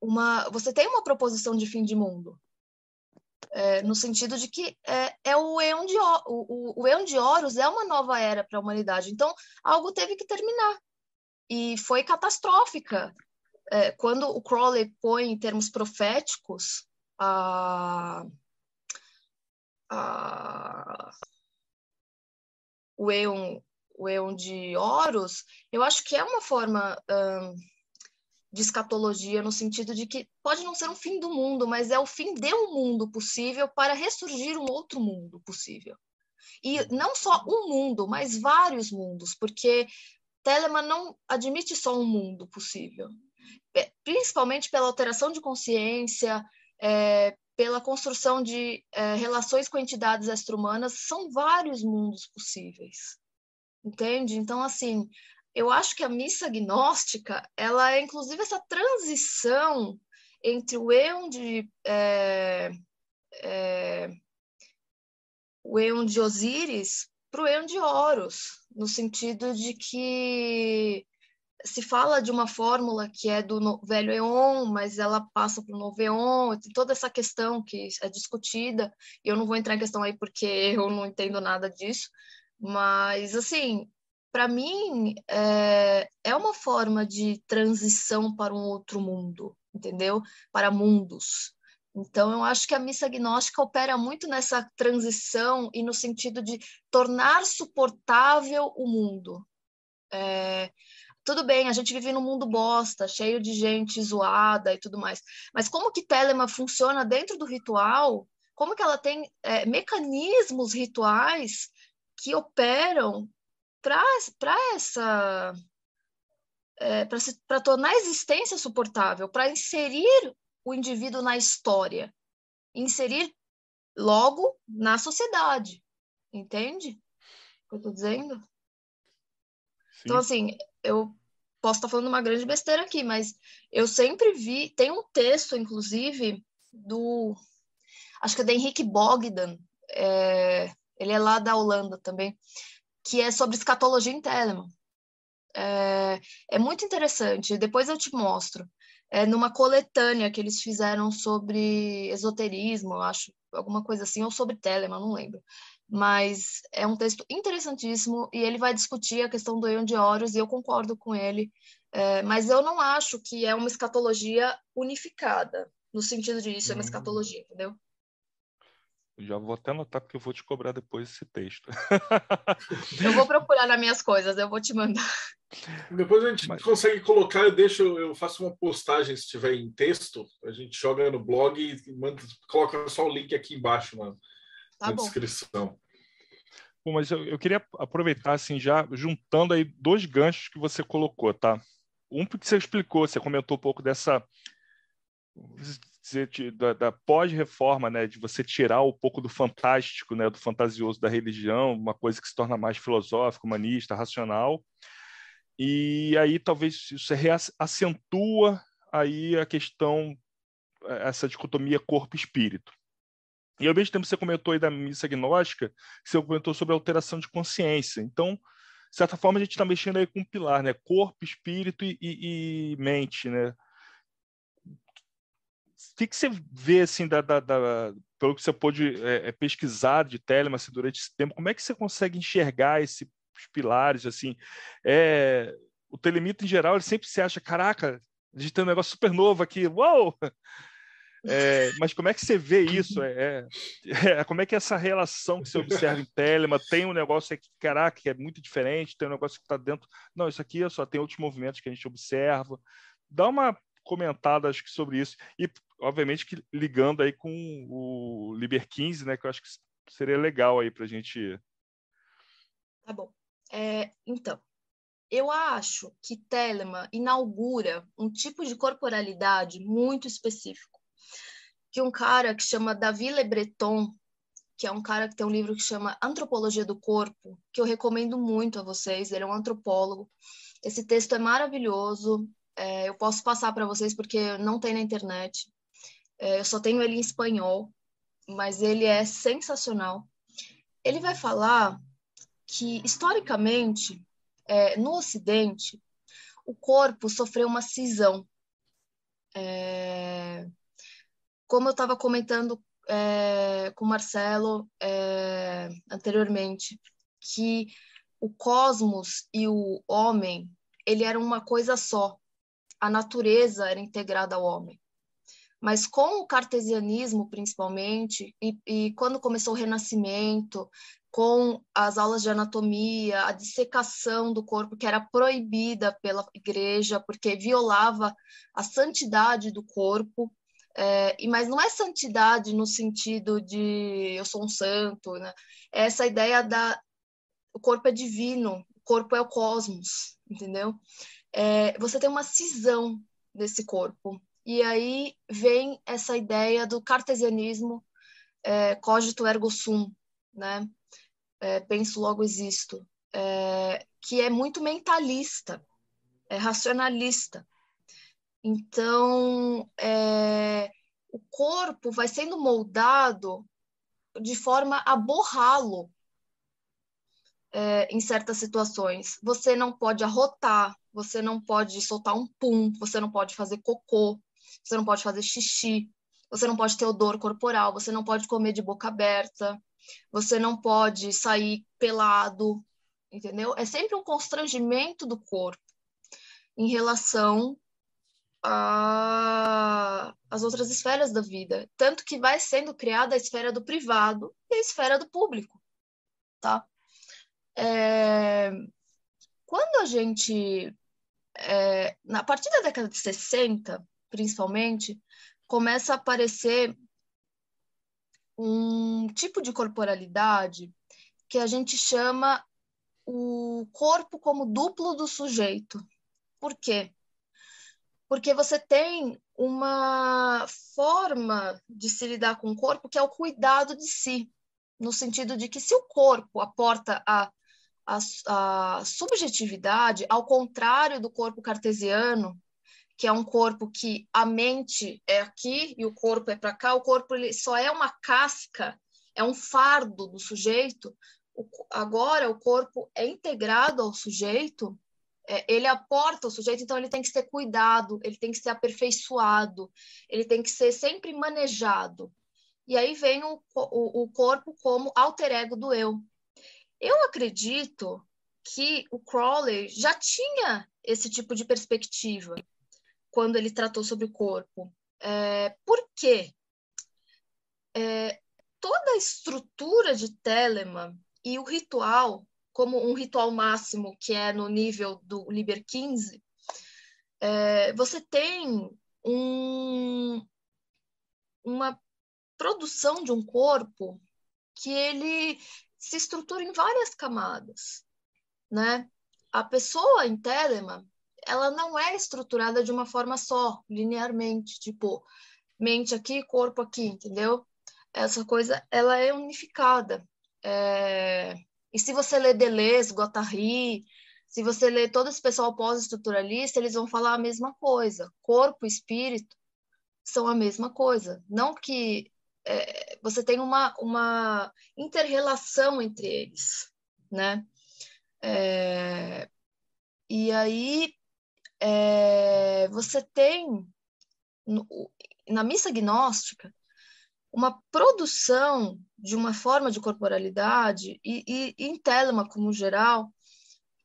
uma você tem uma proposição de fim de mundo é, no sentido de que é, é o, Eon de, o, o, o Eon de Horus é uma nova era para a humanidade. Então, algo teve que terminar. E foi catastrófica. É, quando o Crowley põe em termos proféticos a, a, o, Eon, o Eon de Horus, eu acho que é uma forma de escatologia, no sentido de que pode não ser um fim do mundo, mas é o fim de um mundo possível para ressurgir um outro mundo possível. E não só um mundo, mas vários mundos, porque Telemann não admite só um mundo possível, principalmente pela alteração de consciência, é, pela construção de é, relações com entidades extra-humanas, são vários mundos possíveis. Entende? Então, assim, eu acho que a missa gnóstica, ela é inclusive essa transição entre o Eon de é, é, o Eon de Osíris para o Eon de Horus, no sentido de que se fala de uma fórmula que é do velho Eon, mas ela passa para o novo Eon, tem toda essa questão que é discutida, e eu não vou entrar em questão aí porque eu não entendo nada disso, mas assim, para mim, é, é uma forma de transição para um outro mundo, entendeu? Para mundos. Então, eu acho que a missa agnóstica opera muito nessa transição e no sentido de tornar suportável o mundo. É, tudo bem, a gente vive num mundo bosta, cheio de gente zoada e tudo mais, mas como que Telema funciona dentro do ritual? Como que ela tem é, mecanismos rituais que operam para essa é, para tornar a existência suportável, para inserir o indivíduo na história, inserir logo na sociedade, entende? O que eu estou dizendo? Sim. Então, assim, eu posso estar falando uma grande besteira aqui, mas eu sempre vi. Tem um texto, inclusive, do. Acho que é da Henrique Bogdan, é, ele é lá da Holanda também, que é sobre escatologia em Telemann. É, é muito interessante, depois eu te mostro. É numa coletânea que eles fizeram sobre esoterismo, eu acho, alguma coisa assim, ou sobre Telemann, não lembro mas é um texto interessantíssimo e ele vai discutir a questão do Ion de Horus e eu concordo com ele, é, mas eu não acho que é uma escatologia unificada, no sentido de isso é uma hum. escatologia, entendeu?
Já vou até anotar porque eu vou te cobrar depois esse texto.
eu vou procurar nas minhas coisas, eu vou te mandar.
Depois a gente Mas... consegue colocar, eu deixo, eu faço uma postagem se estiver em texto, a gente joga no blog e manda, coloca só o link aqui embaixo, mano tá na bom. descrição.
Bom, mas eu, eu, queria aproveitar, assim, já juntando aí dois ganchos que você colocou, tá? Um porque você explicou, você comentou um pouco dessa dizer, da, da pós-reforma, né, de você tirar um pouco do fantástico, né, do fantasioso da religião, uma coisa que se torna mais filosófica, humanista, racional, e aí talvez isso acentua aí a questão, essa dicotomia corpo-espírito. E ao mesmo tempo você comentou aí da missa agnóstica, você comentou sobre a alteração de consciência. Então, de certa forma, a gente está mexendo aí com um pilar, né? Corpo, espírito e, e, e mente, né? O que, que você vê, assim, da, da, da pelo que você pôde é, é pesquisar de Telemann assim, durante esse tempo, como é que você consegue enxergar esses pilares, assim? É, o telemita, em geral, ele sempre se acha, caraca, a gente tem um negócio super novo aqui, uou! É, mas como é que você vê isso? É, é, é, como é que é essa relação que você observa em Telema? Tem um negócio aqui, caraca, que é muito diferente, tem um negócio que está dentro. Não, isso aqui só tem outros movimentos que a gente observa. Dá uma comentada, acho que, sobre isso. E, obviamente, que ligando aí com o Liber 15, né, que eu acho que seria legal aí para a gente.
Tá bom. É, então, eu acho que Telema inaugura um tipo de corporalidade muito específico que um cara que chama Davi Le Breton, que é um cara que tem um livro que chama Antropologia do Corpo, que eu recomendo muito a vocês. Ele é um antropólogo. Esse texto é maravilhoso. É, eu posso passar para vocês porque não tem na internet. É, eu só tenho ele em espanhol, mas ele é sensacional. Ele vai falar que, historicamente, é, no Ocidente, o corpo sofreu uma cisão. Como eu estava comentando é, com o Marcelo é, anteriormente, que o cosmos e o homem ele era uma coisa só. A natureza era integrada ao homem. Mas com o cartesianismo, principalmente, e, e quando começou o Renascimento, com as aulas de anatomia, a dissecação do corpo, que era proibida pela igreja, porque violava a santidade do corpo, é, mas não é santidade no sentido de eu sou um santo, né? É essa ideia da o corpo é divino, o corpo é o cosmos, entendeu? É, você tem uma cisão desse corpo. E aí vem essa ideia do cartesianismo, é, cogito ergo sum, né? É, penso logo existo, é, que é muito mentalista, é racionalista. Então, é, o corpo vai sendo moldado de forma a borrá-lo é, em certas situações. Você não pode arrotar, você não pode soltar um pum, você não pode fazer cocô, você não pode fazer xixi, você não pode ter odor corporal, você não pode comer de boca aberta, você não pode sair pelado, entendeu? É sempre um constrangimento do corpo em relação a, as outras esferas da vida. Tanto que vai sendo criada a esfera do privado e a esfera do público. Tá? É, quando a gente. É, na partir da década de 60, principalmente, começa a aparecer um tipo de corporalidade que a gente chama o corpo como duplo do sujeito Por quê? Porque você tem uma forma de se lidar com o corpo que é o cuidado de si, no sentido de que se o corpo aporta a, a, a subjetividade, ao contrário do corpo cartesiano, que é um corpo que a mente é aqui e o corpo é para cá, o corpo ele só é uma casca, é um fardo do sujeito. O, agora o corpo é integrado ao sujeito, ele aporta o sujeito, então ele tem que ser cuidado, ele tem que ser aperfeiçoado, ele tem que ser sempre manejado. E aí vem o, o, o corpo como alter ego do eu. Eu acredito que o Crowley já tinha esse tipo de perspectiva quando ele tratou sobre o corpo. É, por quê? É, toda a estrutura de Telemann e o ritual, como um ritual máximo que é no nível do Liber 15, é, você tem um, uma produção de um corpo que ele se estrutura em várias camadas, né? A pessoa em Telemann, ela não é estruturada de uma forma só, linearmente, tipo, mente aqui, corpo aqui, entendeu? Essa coisa, ela é unificada. É... E se você lê Deleuze, Guattari, se você lê todo esse pessoal pós-estruturalista, eles vão falar a mesma coisa. Corpo e espírito são a mesma coisa. Não que é, você tem uma, uma inter-relação entre eles, né? É, e aí é, você tem no, na missa gnóstica uma produção de uma forma de corporalidade e, e, e em Telema como geral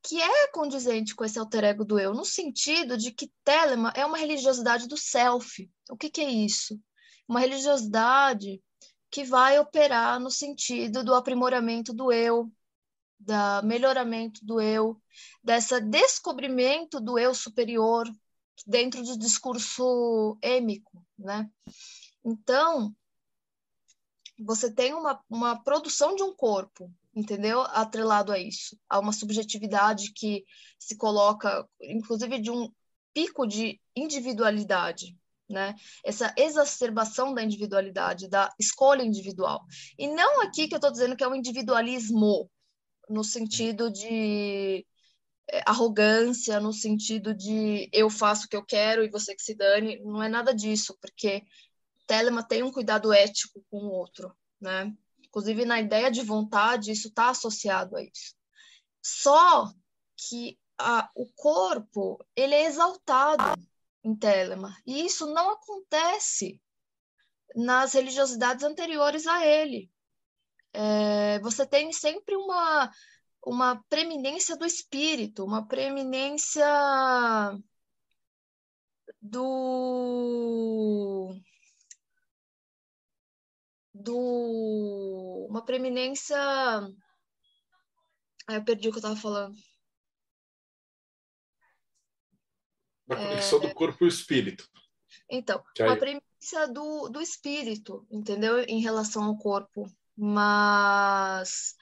que é condizente com esse alter ego do eu, no sentido de que Telema é uma religiosidade do self. O que, que é isso? Uma religiosidade que vai operar no sentido do aprimoramento do eu, da melhoramento do eu, dessa descobrimento do eu superior dentro do discurso êmico, né? Então, você tem uma, uma produção de um corpo, entendeu? Atrelado a isso, a uma subjetividade que se coloca, inclusive, de um pico de individualidade, né? Essa exacerbação da individualidade, da escolha individual. E não aqui que eu estou dizendo que é um individualismo, no sentido de é, arrogância, no sentido de eu faço o que eu quero e você que se dane, não é nada disso, porque Telema tem um cuidado ético com o outro, né? Inclusive na ideia de vontade, isso está associado a isso. Só que a, o corpo ele é exaltado em Telema e isso não acontece nas religiosidades anteriores a ele é, você tem sempre uma, uma preeminência do espírito, uma preeminência do do uma preeminência ah, eu perdi o que eu estava falando.
Da conexão é... do corpo e o espírito.
Então uma preeminência do, do espírito entendeu? Em relação ao corpo. Mas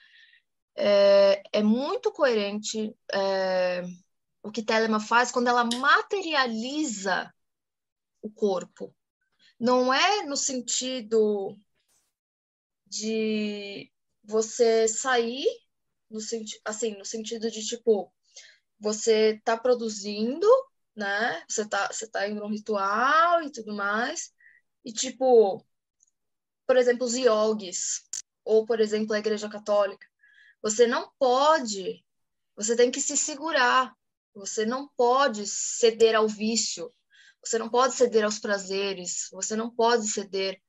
é, é muito coerente é, o que Telema faz quando ela materializa o corpo. Não é no sentido de você sair, no senti assim, no sentido de tipo, você está produzindo, né? Você está você tá indo num ritual e tudo mais, e tipo, por exemplo, os yogis, ou, por exemplo, a Igreja Católica. Você não pode, você tem que se segurar, você não pode ceder ao vício, você não pode ceder aos prazeres, você não pode ceder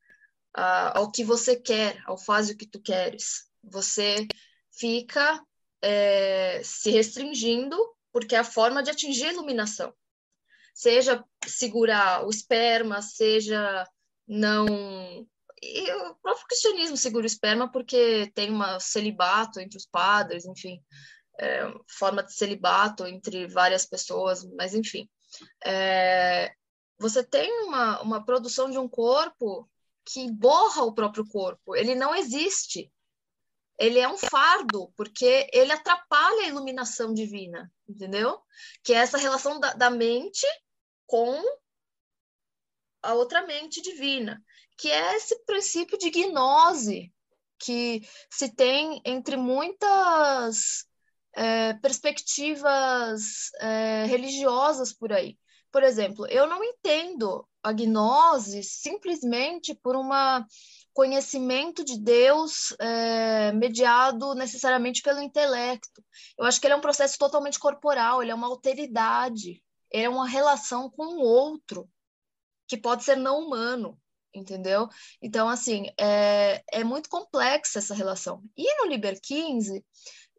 uh, ao que você quer, ao faz o que tu queres. Você fica é, se restringindo porque é a forma de atingir a iluminação. Seja segurar o esperma, seja não e o próprio cristianismo segura o esperma porque tem um celibato entre os padres, enfim, é, forma de celibato entre várias pessoas, mas enfim. É, você tem uma, uma produção de um corpo que borra o próprio corpo, ele não existe. ele é um fardo, porque ele atrapalha a iluminação divina, entendeu? Que é essa relação da, da mente com a outra mente divina, que é esse princípio de gnose que se tem entre muitas é, perspectivas é, religiosas por aí. Por exemplo, eu não entendo a gnose simplesmente por um conhecimento de Deus é, mediado necessariamente pelo intelecto. Eu acho que ele é um processo totalmente corporal, ele é uma alteridade, é uma relação com o outro, que pode ser não humano, entendeu? Então, assim, é, é muito complexa essa relação. E no Liber 15,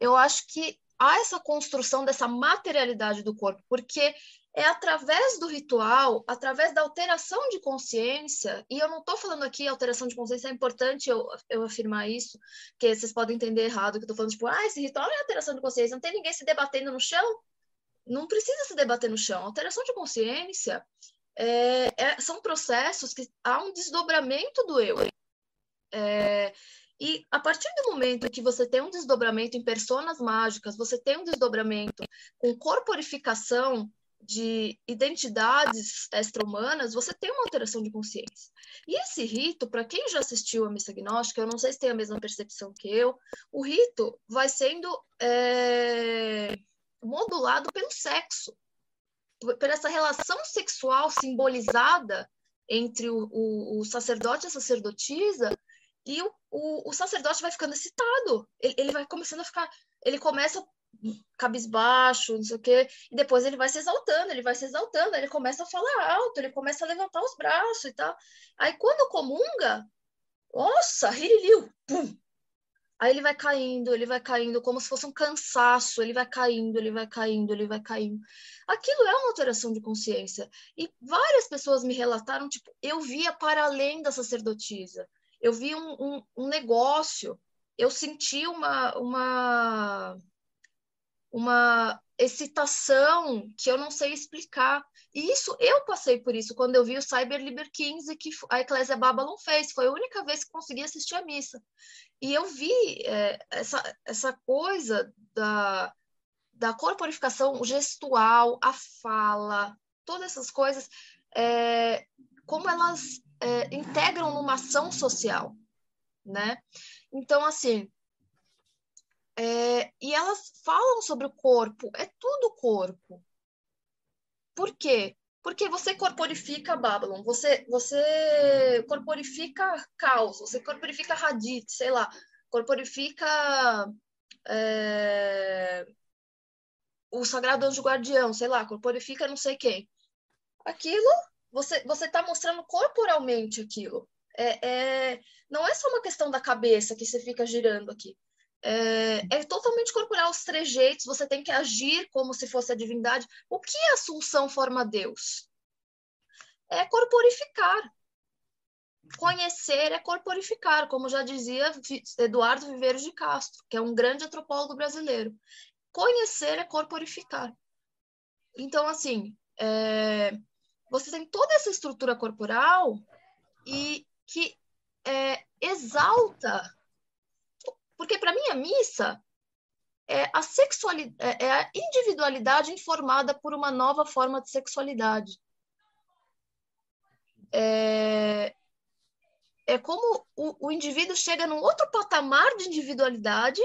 eu acho que há essa construção dessa materialidade do corpo, porque é através do ritual, através da alteração de consciência, e eu não estou falando aqui alteração de consciência, é importante eu, eu afirmar isso, que vocês podem entender errado, que eu estou falando, tipo, ah, esse ritual é alteração de consciência, não tem ninguém se debatendo no chão? Não precisa se debater no chão. Alteração de consciência é, é, são processos que há um desdobramento do eu. É, e a partir do momento que você tem um desdobramento em personas mágicas, você tem um desdobramento com corporificação de identidades extra-humanas, você tem uma alteração de consciência. E esse rito, para quem já assistiu a missa gnóstica, eu não sei se tem a mesma percepção que eu, o rito vai sendo é, modulado pelo sexo, por essa relação sexual simbolizada entre o, o, o sacerdote e a sacerdotisa, e o, o, sacerdote vai ficando excitado, ele, ele vai começando a ficar, ele começa cabisbaixo, não sei o quê, e depois ele vai se exaltando, ele vai se exaltando, ele começa a falar alto, ele começa a levantar os braços e tal. Aí quando comunga, nossa, ririliu, pum! Aí ele vai caindo, ele vai caindo, como se fosse um cansaço, ele vai caindo, ele vai caindo, ele vai caindo. Aquilo é uma alteração de consciência. E várias pessoas me relataram, tipo, eu via para além da sacerdotisa, eu vi um, um, um negócio, eu senti uma, uma uma excitação que eu não sei explicar. E isso, eu passei por isso quando eu vi o Cyber Liber 15 que a Eclésia Babylon fez. Foi a única vez que consegui assistir a missa. E eu vi é, essa, essa coisa da, da corporificação gestual, a fala, todas essas coisas, é, como elas é, integram numa ação social, né? Então, assim, é, e elas falam sobre o corpo, é tudo corpo. Por quê? Porque você corporifica Babylon, você, você corporifica caos, você corporifica Hadith, sei lá, corporifica é, o Sagrado Anjo Guardião, sei lá, corporifica não sei quem. Aquilo, você você está mostrando corporalmente aquilo. É, é, não é só uma questão da cabeça que você fica girando aqui é, é, totalmente corporal, os trejeitos, você tem que agir como se fosse a divindade. O que é Assunção forma Deus? É corporificar. Conhecer é corporificar, como já dizia Eduardo Viveiros de Castro, que é um grande antropólogo brasileiro. Conhecer é corporificar. Então, assim, é, você tem toda essa estrutura corporal e que é, exalta porque para mim a missa é a sexualidade, é, é a individualidade informada por uma nova forma de sexualidade. É, é como o, o indivíduo chega num outro patamar de individualidade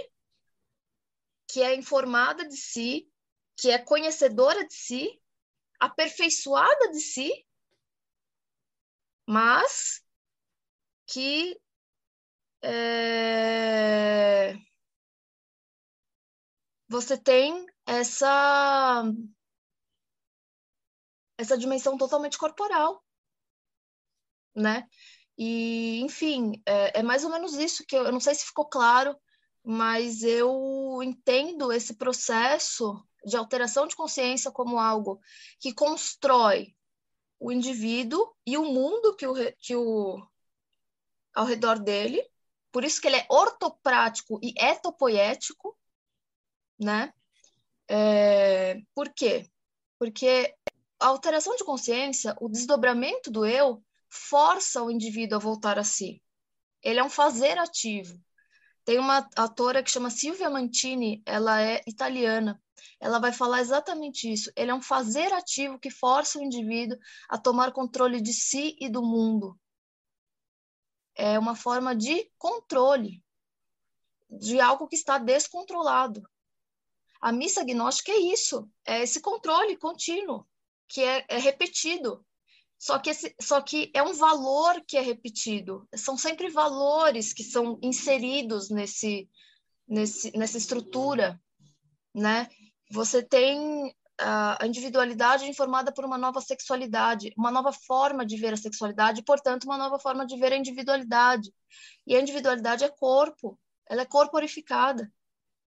que é informada de si, que é conhecedora de si, aperfeiçoada de si, mas que é... você tem essa essa dimensão totalmente corporal, né? E, enfim, é, é, mais ou menos isso que eu, eu não sei se ficou claro, mas eu entendo esse processo de alteração de consciência como algo que constrói o indivíduo e o mundo que o, que o ao redor dele, por isso que ele é ortoprático e etopoético, né? É, por quê? Porque a alteração de consciência, o desdobramento do eu, força o indivíduo a voltar a si. Ele é um fazer ativo. Tem uma atora que chama Silvia Mantini, ela é italiana. Ela vai falar exatamente isso. Ele é um fazer ativo que força o indivíduo a tomar controle de si e do mundo. É uma forma de controle de algo que está descontrolado. A missa gnóstica é isso, é esse controle contínuo, que é, é repetido. Só que, esse, só que é um valor que é repetido. São sempre valores que são inseridos nesse, nesse, nessa estrutura, né? Você tem a individualidade informada por uma nova sexualidade, uma nova forma de ver a sexualidade, portanto, uma nova forma de ver a individualidade. E a individualidade é corpo, ela é corporificada,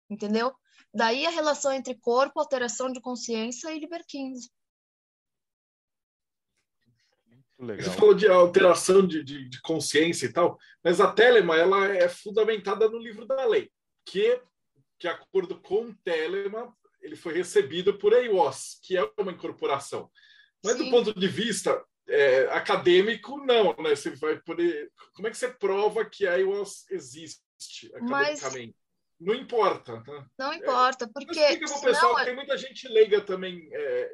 entendeu? Daí a relação entre corpo, alteração de consciência e Liber 15.
Legal. Você falou de alteração de, de, de, consciência e tal, mas a Telema ela é fundamentada no livro da lei, que, de acordo com Telema, ele foi recebido por EIOS, que é uma incorporação. Mas Sim. do ponto de vista é, acadêmico, não, né? Você vai poder. Como é que você prova que a EIOS existe academicamente? Mas... Não importa. Tá?
Não importa, porque.
Explica para o pessoal, é tem muita gente leiga também é,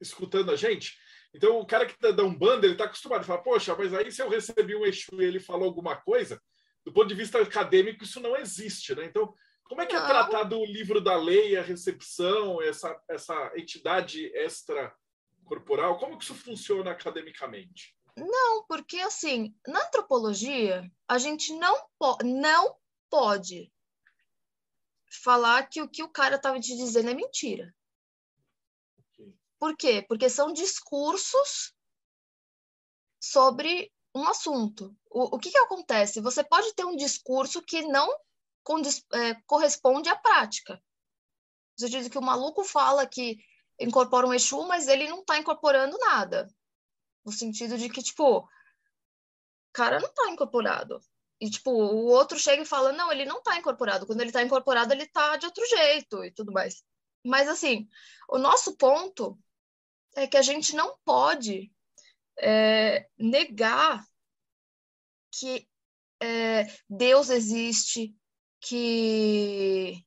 escutando a gente. Então, o cara que tá dá um bando, ele está acostumado a falar, poxa, mas aí se eu recebi um Exu e ele falou alguma coisa, do ponto de vista acadêmico, isso não existe, né? Então, como é que é não. é tratado o livro da lei, a recepção, essa, essa entidade extracorporal? Como que isso funciona academicamente?
Não, porque assim, na antropologia, a gente não, po não pode falar que o que o cara estava te dizendo é mentira. Por quê? Porque são discursos sobre um assunto. O, o que, que acontece? Você pode ter um discurso que não é, corresponde à prática. Você diz que o maluco fala que incorpora um Exu, mas ele não está incorporando nada. No sentido de que, tipo, o cara não está incorporado. E, tipo, o outro chega e fala, não, ele não está incorporado. Quando ele está incorporado, ele está de outro jeito e tudo mais. Mas, assim, o nosso ponto é que a gente não pode é, negar que é, Deus existe, que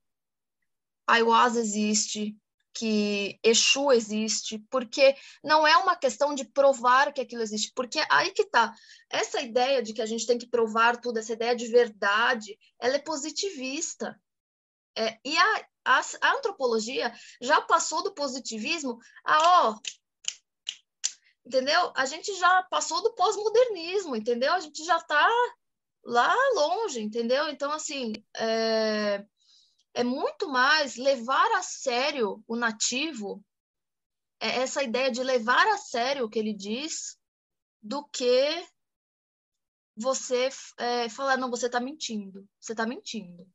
Ayahuasca existe, que Exu existe, porque não é uma questão de provar que aquilo existe, porque aí que tá. Essa ideia de que a gente tem que provar tudo, essa ideia de verdade, ela é positivista. É, e a, a, a, antropologia já passou do positivismo a, ó, entendeu? A gente já passou do pós-modernismo, entendeu? A gente já está lá longe, entendeu? Então, assim, é, é muito mais levar a sério o nativo, é essa ideia de levar a sério o que ele diz, do que você é, falar, não, você está mentindo, você está mentindo.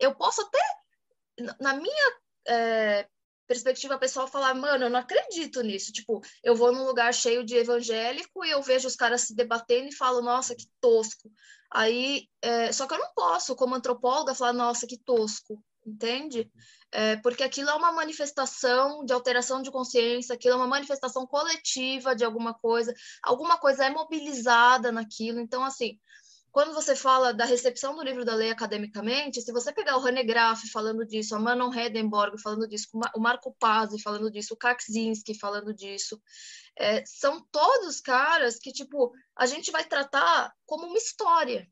Eu posso até, na minha é, perspectiva pessoal, falar, mano, eu não acredito nisso. Tipo, eu vou num lugar cheio de evangélico e eu vejo os caras se debatendo e falo, nossa, que tosco. Aí, é, só que eu não posso, como antropóloga, falar, nossa, que tosco, entende? É, porque aquilo é uma manifestação de alteração de consciência, aquilo é uma manifestação coletiva de alguma coisa, alguma coisa é mobilizada naquilo. Então, assim, quando você fala da recepção do livro da lei academicamente, se você pegar o René Graff falando disso, a Manon Hedenborg falando disso, o Marco Pazzi falando disso, o Kaczynski falando disso, é, são todos caras que, tipo, a gente vai tratar como uma história,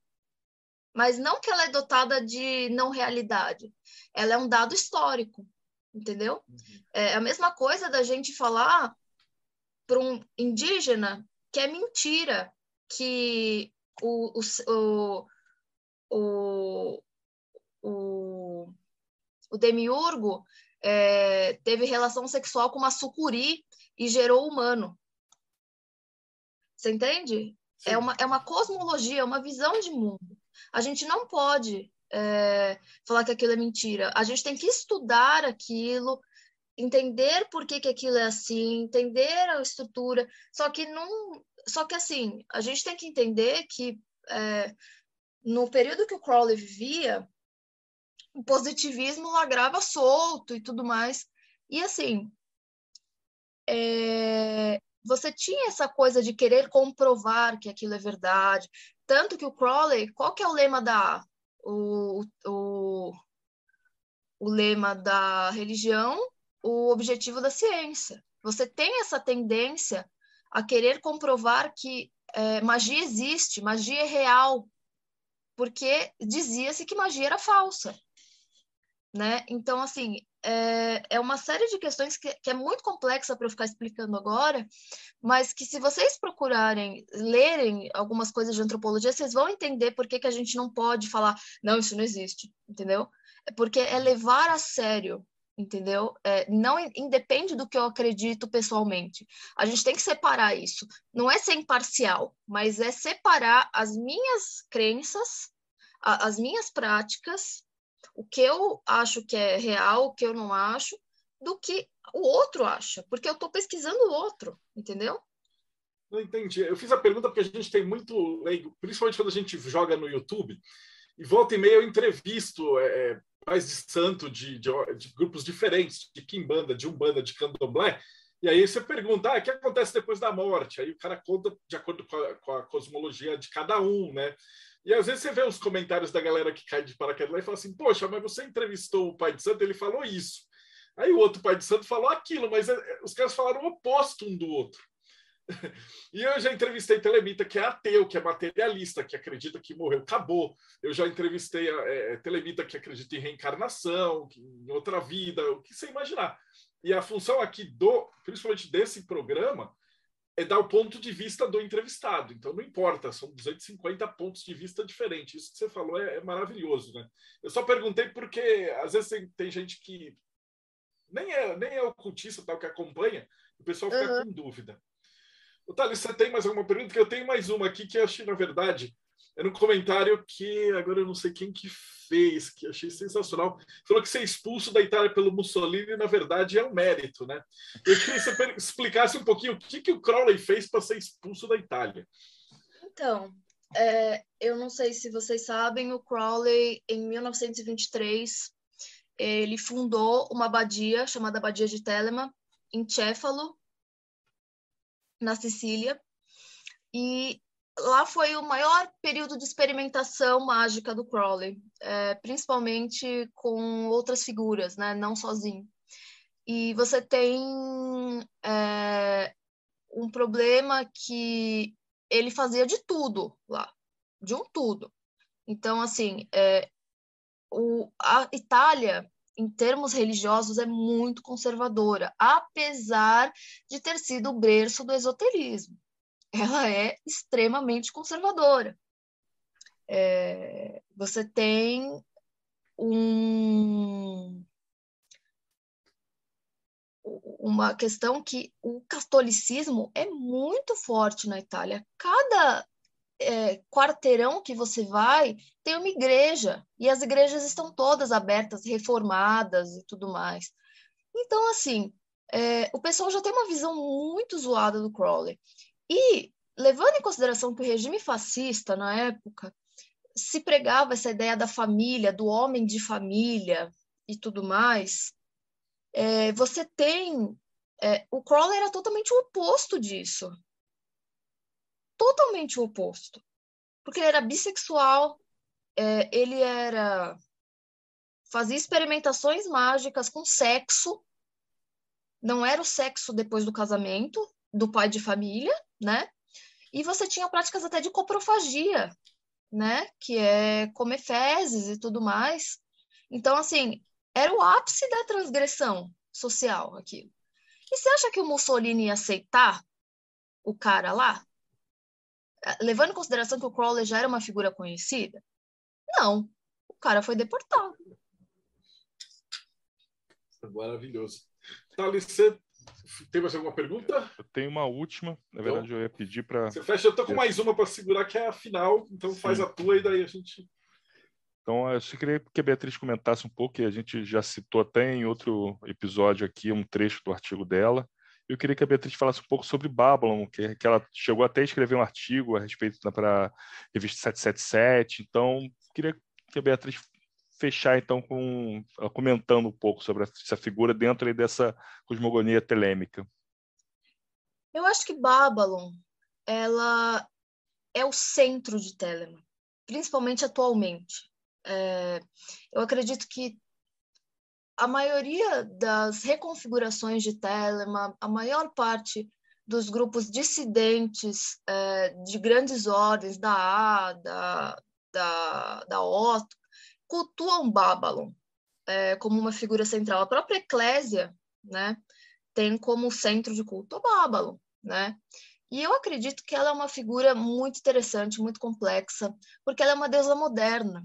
mas não que ela é dotada de não realidade, ela é um dado histórico, entendeu? Uhum. É a mesma coisa da gente falar para um indígena que é mentira, que o, o, o, o, o demiurgo é, teve relação sexual com uma sucuri e gerou humano. Você entende? É uma, é uma cosmologia, é uma visão de mundo. A gente não pode é, falar que aquilo é mentira. A gente tem que estudar aquilo, entender por que, que aquilo é assim, entender a estrutura. Só que não, só que assim, a gente tem que entender que é, no período que o Crowley vivia, o positivismo lagrava solto e tudo mais. E assim, é, você tinha essa coisa de querer comprovar que aquilo é verdade. Tanto que o Crowley, qual que é o lema da o, o, o lema da religião, o objetivo da ciência. Você tem essa tendência a querer comprovar que é, magia existe, magia é real, porque dizia-se que magia era falsa, né? Então, assim, é, é uma série de questões que, que é muito complexa para eu ficar explicando agora, mas que se vocês procurarem, lerem algumas coisas de antropologia, vocês vão entender por que, que a gente não pode falar, não, isso não existe, entendeu? É porque é levar a sério entendeu? É, não independe do que eu acredito pessoalmente. A gente tem que separar isso. Não é ser imparcial, mas é separar as minhas crenças, a, as minhas práticas o que eu acho que é real, o que eu não acho, do que o outro acha, porque eu estou pesquisando o outro, entendeu?
Não entendi. Eu fiz a pergunta porque a gente tem muito leigo, principalmente quando a gente joga no YouTube, e volta e meia eu entrevisto é, pais de santo de, de, de, grupos diferentes, de Kimbanda, de Umbanda, de Candomblé, e aí você pergunta, ah, o que acontece depois da morte? Aí o cara conta de acordo com a, com a cosmologia de cada um, né? E às vezes você vê os comentários da galera que cai de paraquedas lá e fala assim: Poxa, mas você entrevistou o pai de santo, ele falou isso. Aí o outro pai de santo falou aquilo, mas é, é, os caras falaram o oposto um do outro. E eu já entrevistei Telemita, que é ateu, que é materialista, que acredita que morreu, acabou. Eu já entrevistei a, é, Telemita, que acredita em reencarnação, que, em outra vida, o que você imaginar. E a função aqui do, principalmente desse programa, é dar o ponto de vista do entrevistado. Então, não importa, são 250 pontos de vista diferentes. Isso que você falou é, é maravilhoso, né? Eu só perguntei porque, às vezes, tem, tem gente que nem é, nem é ocultista, tal, que acompanha, o pessoal fica uhum. com dúvida. O Thales, você tem mais alguma pergunta? Que eu tenho mais uma aqui que eu achei, na verdade, era um comentário que agora eu não sei quem que fez, que achei sensacional. Falou que ser expulso da Itália pelo Mussolini, na verdade, é um mérito, né? Eu queria que você explicasse um pouquinho o que, que o Crowley fez para ser expulso da Itália.
Então, é, eu não sei se vocês sabem, o Crowley, em 1923, ele fundou uma abadia chamada Abadia de Telema, em Céfalo, na Sicília, e lá foi o maior período de experimentação mágica do Crowley, é, principalmente com outras figuras, né? não sozinho. E você tem é, um problema que ele fazia de tudo lá, de um tudo. Então, assim, é, o, a Itália, em termos religiosos, é muito conservadora, apesar de ter sido o berço do esoterismo ela é extremamente conservadora. É, você tem um, uma questão que o catolicismo é muito forte na Itália. Cada é, quarteirão que você vai tem uma igreja e as igrejas estão todas abertas, reformadas e tudo mais. Então, assim, é, o pessoal já tem uma visão muito zoada do Crowley. E, levando em consideração que o regime fascista, na época, se pregava essa ideia da família, do homem de família e tudo mais, é, você tem. É, o Crowley era totalmente o oposto disso. Totalmente o oposto. Porque ele era bissexual, é, ele era. fazia experimentações mágicas com sexo. Não era o sexo depois do casamento do pai de família, né? E você tinha práticas até de coprofagia, né? Que é comer fezes e tudo mais. Então, assim, era o ápice da transgressão social aquilo. E você acha que o Mussolini ia aceitar o cara lá? Levando em consideração que o Crowley já era uma figura conhecida? Não. O cara foi deportado.
Maravilhoso. Thales, você tem mais alguma pergunta?
Eu tenho uma última. Na verdade, então, eu ia pedir para.
Você fecha, eu tô com mais uma para segurar, que é a final. Então Sim. faz a tua e daí a gente.
Então, eu queria que a Beatriz comentasse um pouco, que a gente já citou até em outro episódio aqui um trecho do artigo dela. Eu queria que a Beatriz falasse um pouco sobre Babylon, que, que ela chegou até a escrever um artigo a respeito para a revista 777. Então, queria que a Beatriz fechar então com comentando um pouco sobre essa figura dentro dessa cosmogonia telêmica.
Eu acho que Babylon ela é o centro de Telema, principalmente atualmente, É, eu acredito que a maioria das reconfigurações de Telemann, a maior parte dos grupos dissidentes é, de grandes ordens, da A, da, da, da Otto, cultuam Babylon é, como uma figura central. A própria Eclésia né, tem como centro de culto a Babylon. Né? E eu acredito que ela é uma figura muito interessante, muito complexa, porque ela é uma deusa moderna.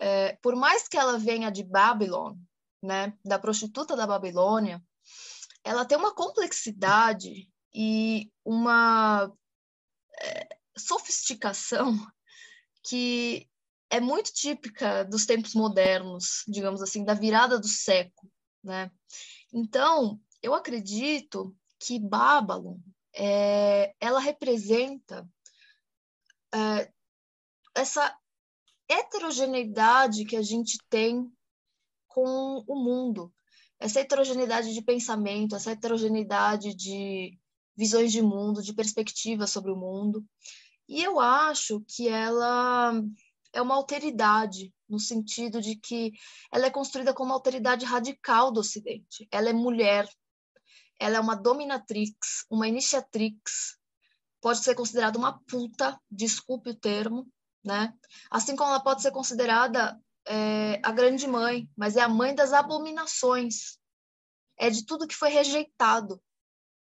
É, por mais que ela venha de Babylon, né, da prostituta da Babilônia, ela tem uma complexidade e uma é, sofisticação que é muito típica dos tempos modernos, digamos assim, da virada do século, né? Então, eu acredito que Babylon, é, ela representa é, essa heterogeneidade que a gente tem com o mundo, essa heterogeneidade de pensamento, essa heterogeneidade de visões de mundo, de perspectivas sobre o mundo. E eu acho que ela é uma alteridade, no sentido de que ela é construída como uma alteridade radical do Ocidente. Ela é mulher, ela é uma dominatrix, uma iniciatrix, pode ser considerada uma puta, desculpe o termo, né? Assim como ela pode ser considerada é, a grande mãe, mas é a mãe das abominações, é de tudo que foi rejeitado,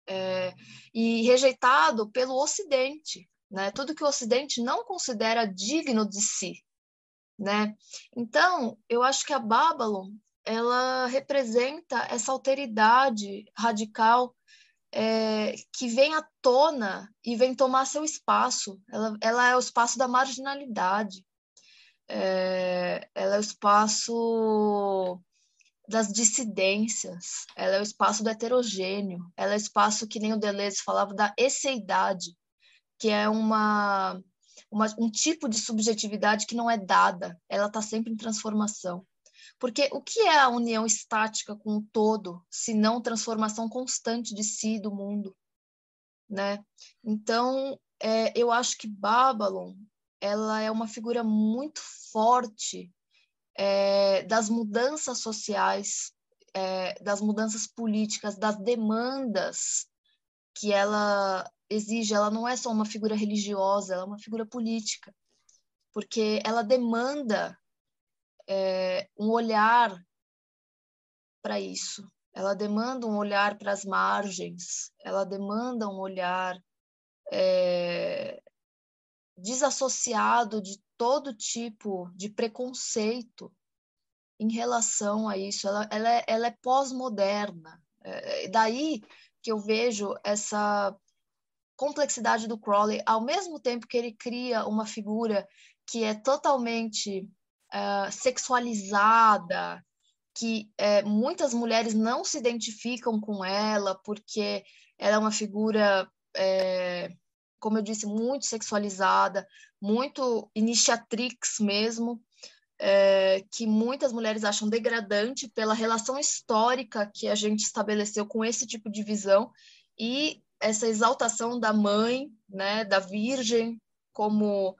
é, e rejeitado pelo Ocidente, né? Tudo que o Ocidente não considera digno de si, né? Então, eu acho que a Babylon ela representa essa alteridade radical é, que vem à tona e vem tomar seu espaço. Ela, ela é o espaço da marginalidade. É, ela é o espaço das dissidências, ela é o espaço do heterogêneo, ela é o espaço que nem o Deleuze falava da esseidade, que é uma, uma um tipo de subjetividade que não é dada, ela está sempre em transformação. Porque o que é a união estática com o todo, se não transformação constante de si e do mundo, né? Então, é, eu acho que Babylon ela é uma figura muito forte é, das mudanças sociais, é, das mudanças políticas, das demandas que ela exige. Ela não é só uma figura religiosa, ela é uma figura política, porque ela demanda é, um olhar para isso. Ela demanda um olhar para as margens, ela demanda um olhar é, desassociado de todo tipo de preconceito em relação a isso. Ela, ela é, ela é pós-moderna. É, é, daí que eu vejo essa complexidade do Crowley, ao mesmo tempo que ele cria uma figura que é totalmente uh, sexualizada, que uh, muitas mulheres não se identificam com ela porque ela é uma figura como eu disse, muito sexualizada, muito iniciatrix mesmo, é, que muitas mulheres acham degradante pela relação histórica que a gente estabeleceu com esse tipo de visão e essa exaltação da mãe, né, da virgem, como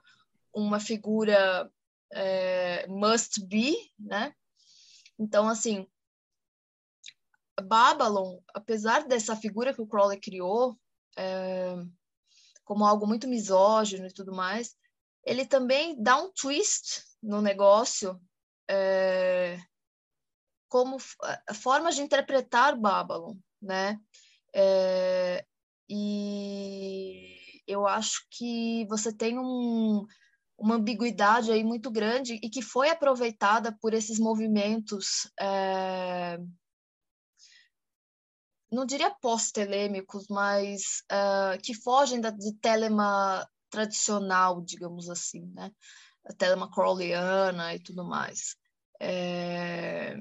uma figura é, must be, né? Então, assim, Babylon, apesar dessa figura que o Crowley criou, é, como algo muito misógino e tudo mais, ele também dá um twist no negócio é, como formas de interpretar Babylon, né? É, e eu acho que você tem um, uma ambiguidade aí muito grande e que foi aproveitada por esses movimentos é, não diria pós-telêmicos, mas uh, que fogem da, de telema tradicional, digamos assim, né? A telema crowleyana e tudo mais. É,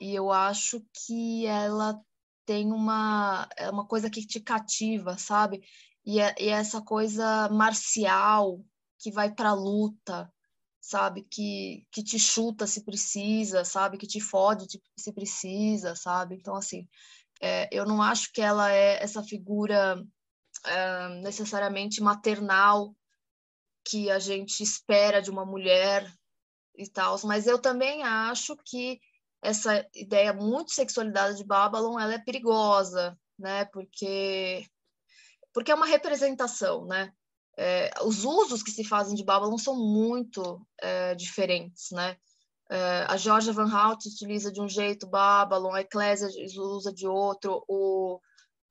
e eu acho que ela tem uma, é uma coisa que te cativa, sabe? E, é, e é essa coisa marcial que vai para a luta, sabe? Que, que te chuta se precisa, sabe? Que te fode se precisa, sabe? Então, assim, é, eu não acho que ela é essa figura é, necessariamente maternal que a gente espera de uma mulher e tal, mas eu também acho que essa ideia muito sexualizada de Babylon ela é perigosa, né? Porque porque é uma representação, né? É, os usos que se fazem de Babylon são muito é, diferentes, né? É, a Georgia Van Hout utiliza de um jeito Babylon, a Ecclesia usa de outro, o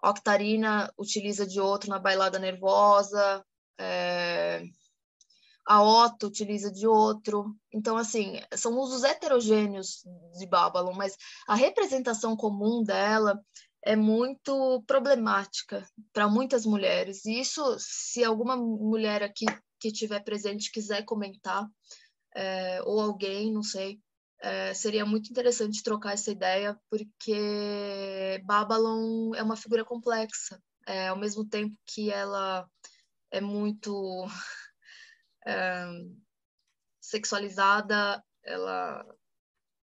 Octarina utiliza de outro na Bailada Nervosa, é, a Otto utiliza de outro. Então, assim, são usos heterogêneos de Babylon, mas a representação comum dela é muito problemática para muitas mulheres. E isso, se alguma mulher aqui que estiver presente quiser comentar, é, ou alguém, não sei, é, seria muito interessante trocar essa ideia, porque Babylon é uma figura complexa, é, ao mesmo tempo que ela é muito é, sexualizada, ela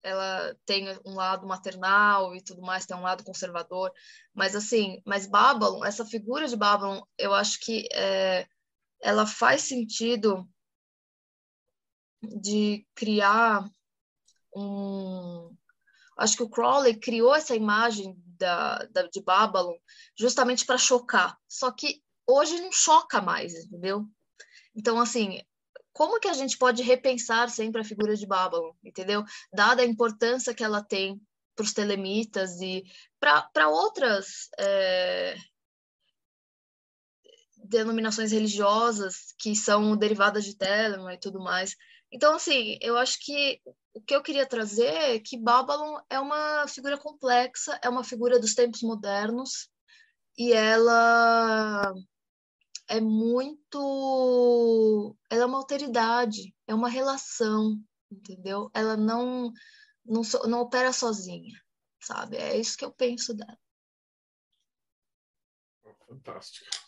ela tem um lado maternal e tudo mais, tem um lado conservador, mas assim, mas Babylon, essa figura de Babylon, eu acho que é, ela faz sentido de criar um. Acho que o Crowley criou essa imagem da, da de Babylon justamente para chocar. Só que hoje não choca mais, entendeu? Então, assim, como que a gente pode repensar sempre a figura de Babylon, entendeu? Dada a importância que ela tem para os telemitas e para outras é, denominações religiosas que são derivadas de Telema e tudo mais. Então, assim, eu acho que o que eu queria trazer é que Babylon é uma figura complexa, é uma figura dos tempos modernos, e ela é muito. Ela é uma alteridade, é uma relação, entendeu? Ela não, não, não opera sozinha, sabe? É isso que eu penso dela.
Fantástico.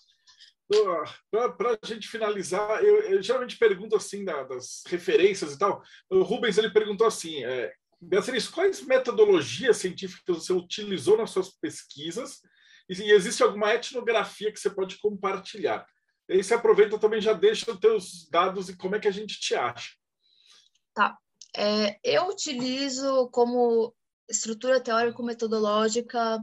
Para a gente finalizar, eu, eu, geralmente pergunto assim da, das referências e tal. O Rubens ele perguntou assim: é, Beatriz, quais metodologias científicas você utilizou nas suas pesquisas? E, e existe alguma etnografia que você pode compartilhar? E aí você aproveita também já deixa os teus dados e como é que a gente te acha.
Tá. É, eu utilizo como estrutura teórico-metodológica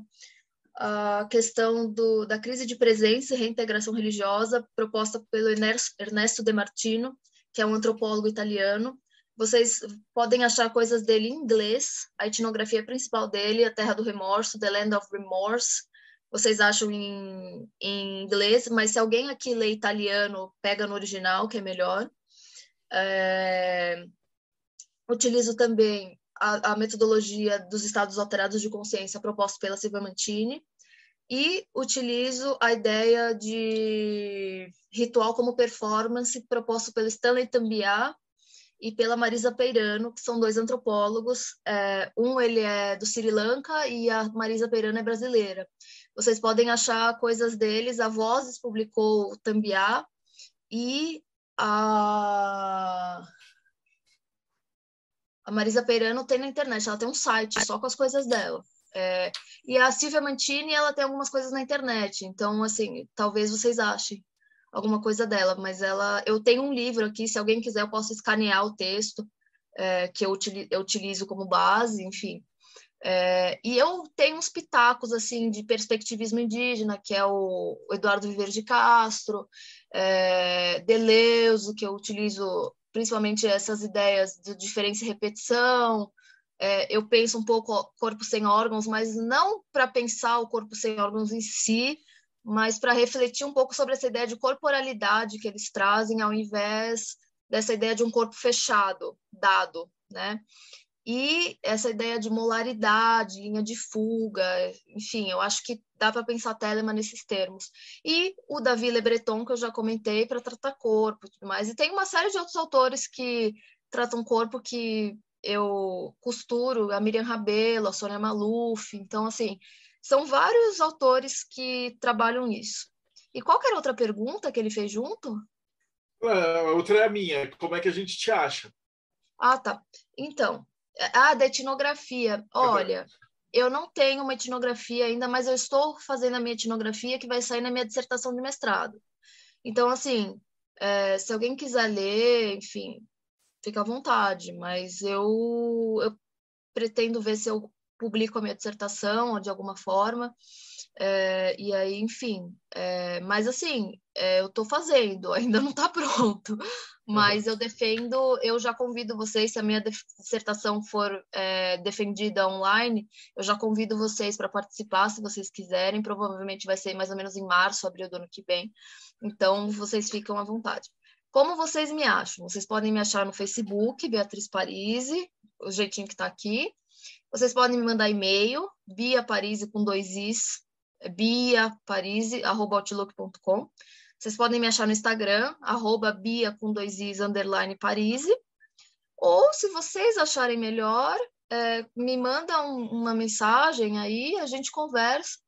a questão do, da crise de presença e reintegração religiosa proposta pelo Ernesto De Martino, que é um antropólogo italiano. Vocês podem achar coisas dele em inglês, a etnografia principal dele, A Terra do Remorso, The Land of Remorse, vocês acham em, em inglês, mas se alguém aqui lê italiano, pega no original, que é melhor. É... Utilizo também a, a, metodologia dos estados alterados de consciência proposta pela Silvia Mantini e utilizo a ideia de ritual como performance proposto pelo Stanley Tambiá e pela Marisa Peirano, que são dois antropólogos. É, um ele é do Sri Lanka e a Marisa Peirano é brasileira. Vocês podem achar coisas deles. A Vozes publicou o Tambiá e a a Marisa Peirano tem na internet, ela tem um site só com as coisas dela. É, e a Silvia Mantini, ela tem algumas coisas na internet, então, assim, talvez vocês achem alguma coisa dela, mas ela, eu tenho um livro aqui, se alguém quiser, eu posso escanear o texto é, que eu, utilizo, eu utilizo como base, enfim. É, e eu tenho uns pitacos, assim, de perspectivismo indígena, que é o, Eduardo Viver de Castro, é, Deleuze, que eu utilizo principalmente essas ideias de diferença e repetição. É, eu penso um pouco corpo sem órgãos, mas não para pensar o corpo sem órgãos em si, mas para refletir um pouco sobre essa ideia de corporalidade que eles trazem, ao invés dessa ideia de um corpo fechado, dado, né? E essa ideia de molaridade, linha de fuga, enfim, eu acho que dá para pensar Telema nesses termos. E o Davi Le Breton, que eu já comentei, para tratar corpo e tudo mais. E tem uma série de outros autores que tratam corpo que eu costuro, a Miriam Rabelo, a Sônia Maluf. Então, assim, são vários autores que trabalham nisso. E qual era a outra pergunta que ele fez junto?
A outra é a minha. Como é que a gente te acha?
Ah, tá. Então, ah, da etnografia. Olha, eu não tenho uma etnografia ainda, mas eu estou fazendo a minha etnografia que vai sair na minha dissertação de mestrado. Então, assim, é, se alguém quiser ler, enfim, fica à vontade, mas eu, eu pretendo ver se eu publico a minha dissertação de alguma forma. É, e aí, enfim, é, mas assim, é, eu estou fazendo, ainda não está pronto, mas eu defendo, eu já convido vocês, se a minha dissertação for é, defendida online, eu já convido vocês para participar, se vocês quiserem, provavelmente vai ser mais ou menos em março, abril do ano que vem, então vocês ficam à vontade. Como vocês me acham? Vocês podem me achar no Facebook, Beatriz Parisi, o jeitinho que está aqui, vocês podem me mandar e-mail, Bia Parisi com dois is, biaparisi.outlook.com. Vocês podem me achar no Instagram, arroba bia com dois is, underline Parisi. Ou, se vocês acharem melhor, é, me manda um, uma mensagem aí, a gente conversa.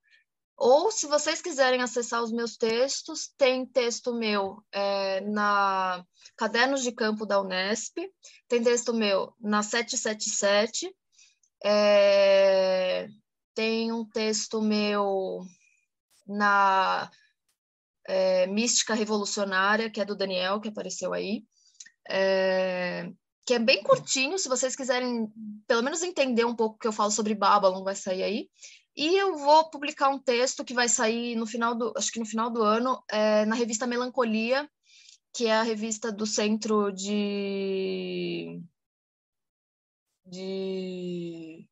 Ou, se vocês quiserem acessar os meus textos, tem texto meu é, na Cadernos de Campo da Unesp, tem texto meu na 777, é, tem um texto meu na é, Mística Revolucionária, que é do Daniel, que apareceu aí, é, que é bem curtinho, se vocês quiserem pelo menos entender um pouco o que eu falo sobre Babylon, vai sair aí. E eu vou publicar um texto que vai sair no final do, acho que no final do ano, é, na revista Melancolia, que é a revista do Centro de de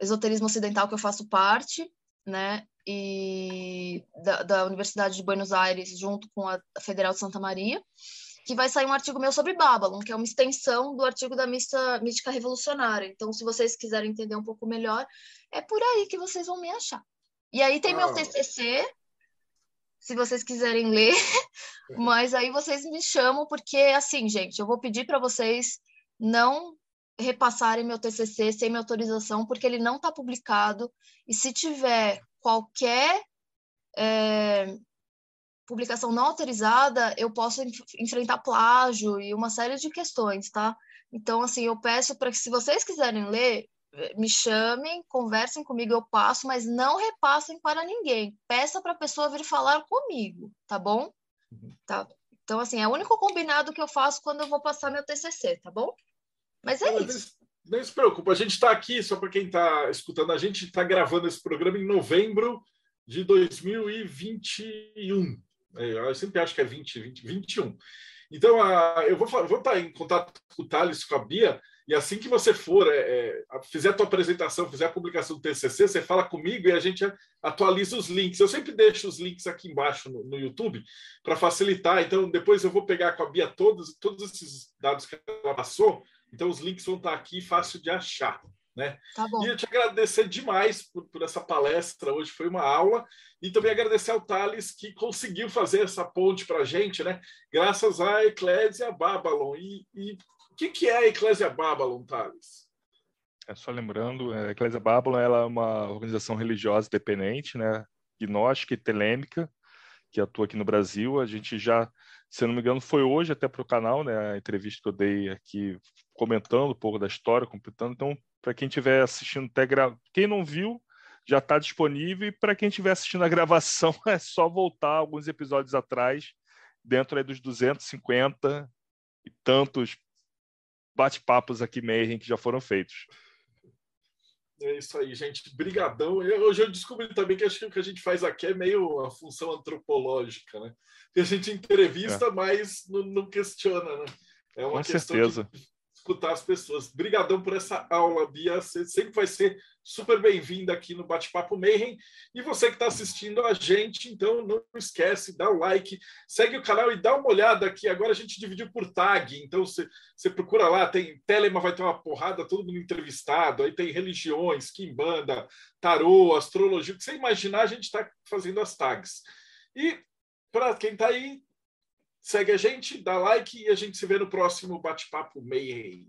esoterismo ocidental que eu faço parte, né? E da, da Universidade de Buenos Aires, junto com a Federal de Santa Maria, que vai sair um artigo meu sobre Babylon, que é uma extensão do artigo da Mista, Mística Revolucionária. Então, se vocês quiserem entender um pouco melhor, é por aí que vocês vão me achar. E aí tem meu TCC, se vocês quiserem ler, mas aí vocês me chamam, porque, assim, gente, eu vou pedir para vocês não repassarem meu TCC sem minha autorização, porque ele não está publicado. E se tiver qualquer é, publicação não autorizada, eu posso enf enfrentar plágio e uma série de questões, tá? Então, assim, eu peço para que, se vocês quiserem ler, me chamem, conversem comigo, eu passo, mas não repassem para ninguém. Peça para a pessoa vir falar comigo, tá bom? Uhum. Tá. Então, assim, é o único combinado que eu faço quando eu vou passar meu TCC, tá bom? Mas é isso.
Nem se preocupa, a gente está aqui, só para quem está escutando, a gente está gravando esse programa em novembro de 2021. É, eu sempre acho que é 20, 20 21. Então, eu vou, vou estar tá em contato com o Thales, com a Bia, e assim que você for, é, é, fizer a tua apresentação, fizer a publicação do TCC, você fala comigo e a gente atualiza os links. Eu sempre deixo os links aqui embaixo no, no YouTube para facilitar. Então, depois eu vou pegar com a Bia todos, todos esses dados que ela passou então, os links vão estar aqui, fácil de achar. Né?
Tá bom.
E eu te agradecer demais por, por, essa palestra. Hoje foi uma aula. E também agradecer ao Thales, que conseguiu fazer essa ponte para a gente, né? graças à Eclésia Babylon. E, e o que, que é a Eclésia Babylon, Thales?
É só lembrando, a Eclésia Babylon ela é uma organização religiosa independente, né? gnóstica e telêmica, que atua aqui no Brasil. A gente já se não me engano, foi hoje até para o canal, né, a entrevista que eu dei aqui, comentando um pouco da história, completando. Então, para quem estiver assistindo até gra... quem não viu, já está disponível. E para quem estiver assistindo a gravação, é só voltar alguns episódios atrás, dentro dos 250 e tantos bate-papos aqui Mayhem que já foram feitos.
É isso aí, gente. Brigadão. Hoje eu descobri também que acho que o que a gente faz aqui é meio a função antropológica, né? Que a gente entrevista, é. mas não, não, questiona, né?
É uma Com questão certeza.
Escutar as pessoas. Brigadão por essa aula, Bia. Você sempre vai ser super bem-vinda aqui no Bate-Papo Mayhem. E você que está assistindo a gente, então não esquece, dá o like, segue o canal e dá uma olhada aqui. Agora a gente dividiu por tag, então você, procura lá, tem Telema, vai ter uma porrada, todo mundo entrevistado, aí tem religiões, quimbanda, tarô, astrologia, o que você imaginar, a gente está fazendo as tags. E para quem está aí, Segue a gente, dá like e a gente se vê no próximo Bate-Papo Mayhem.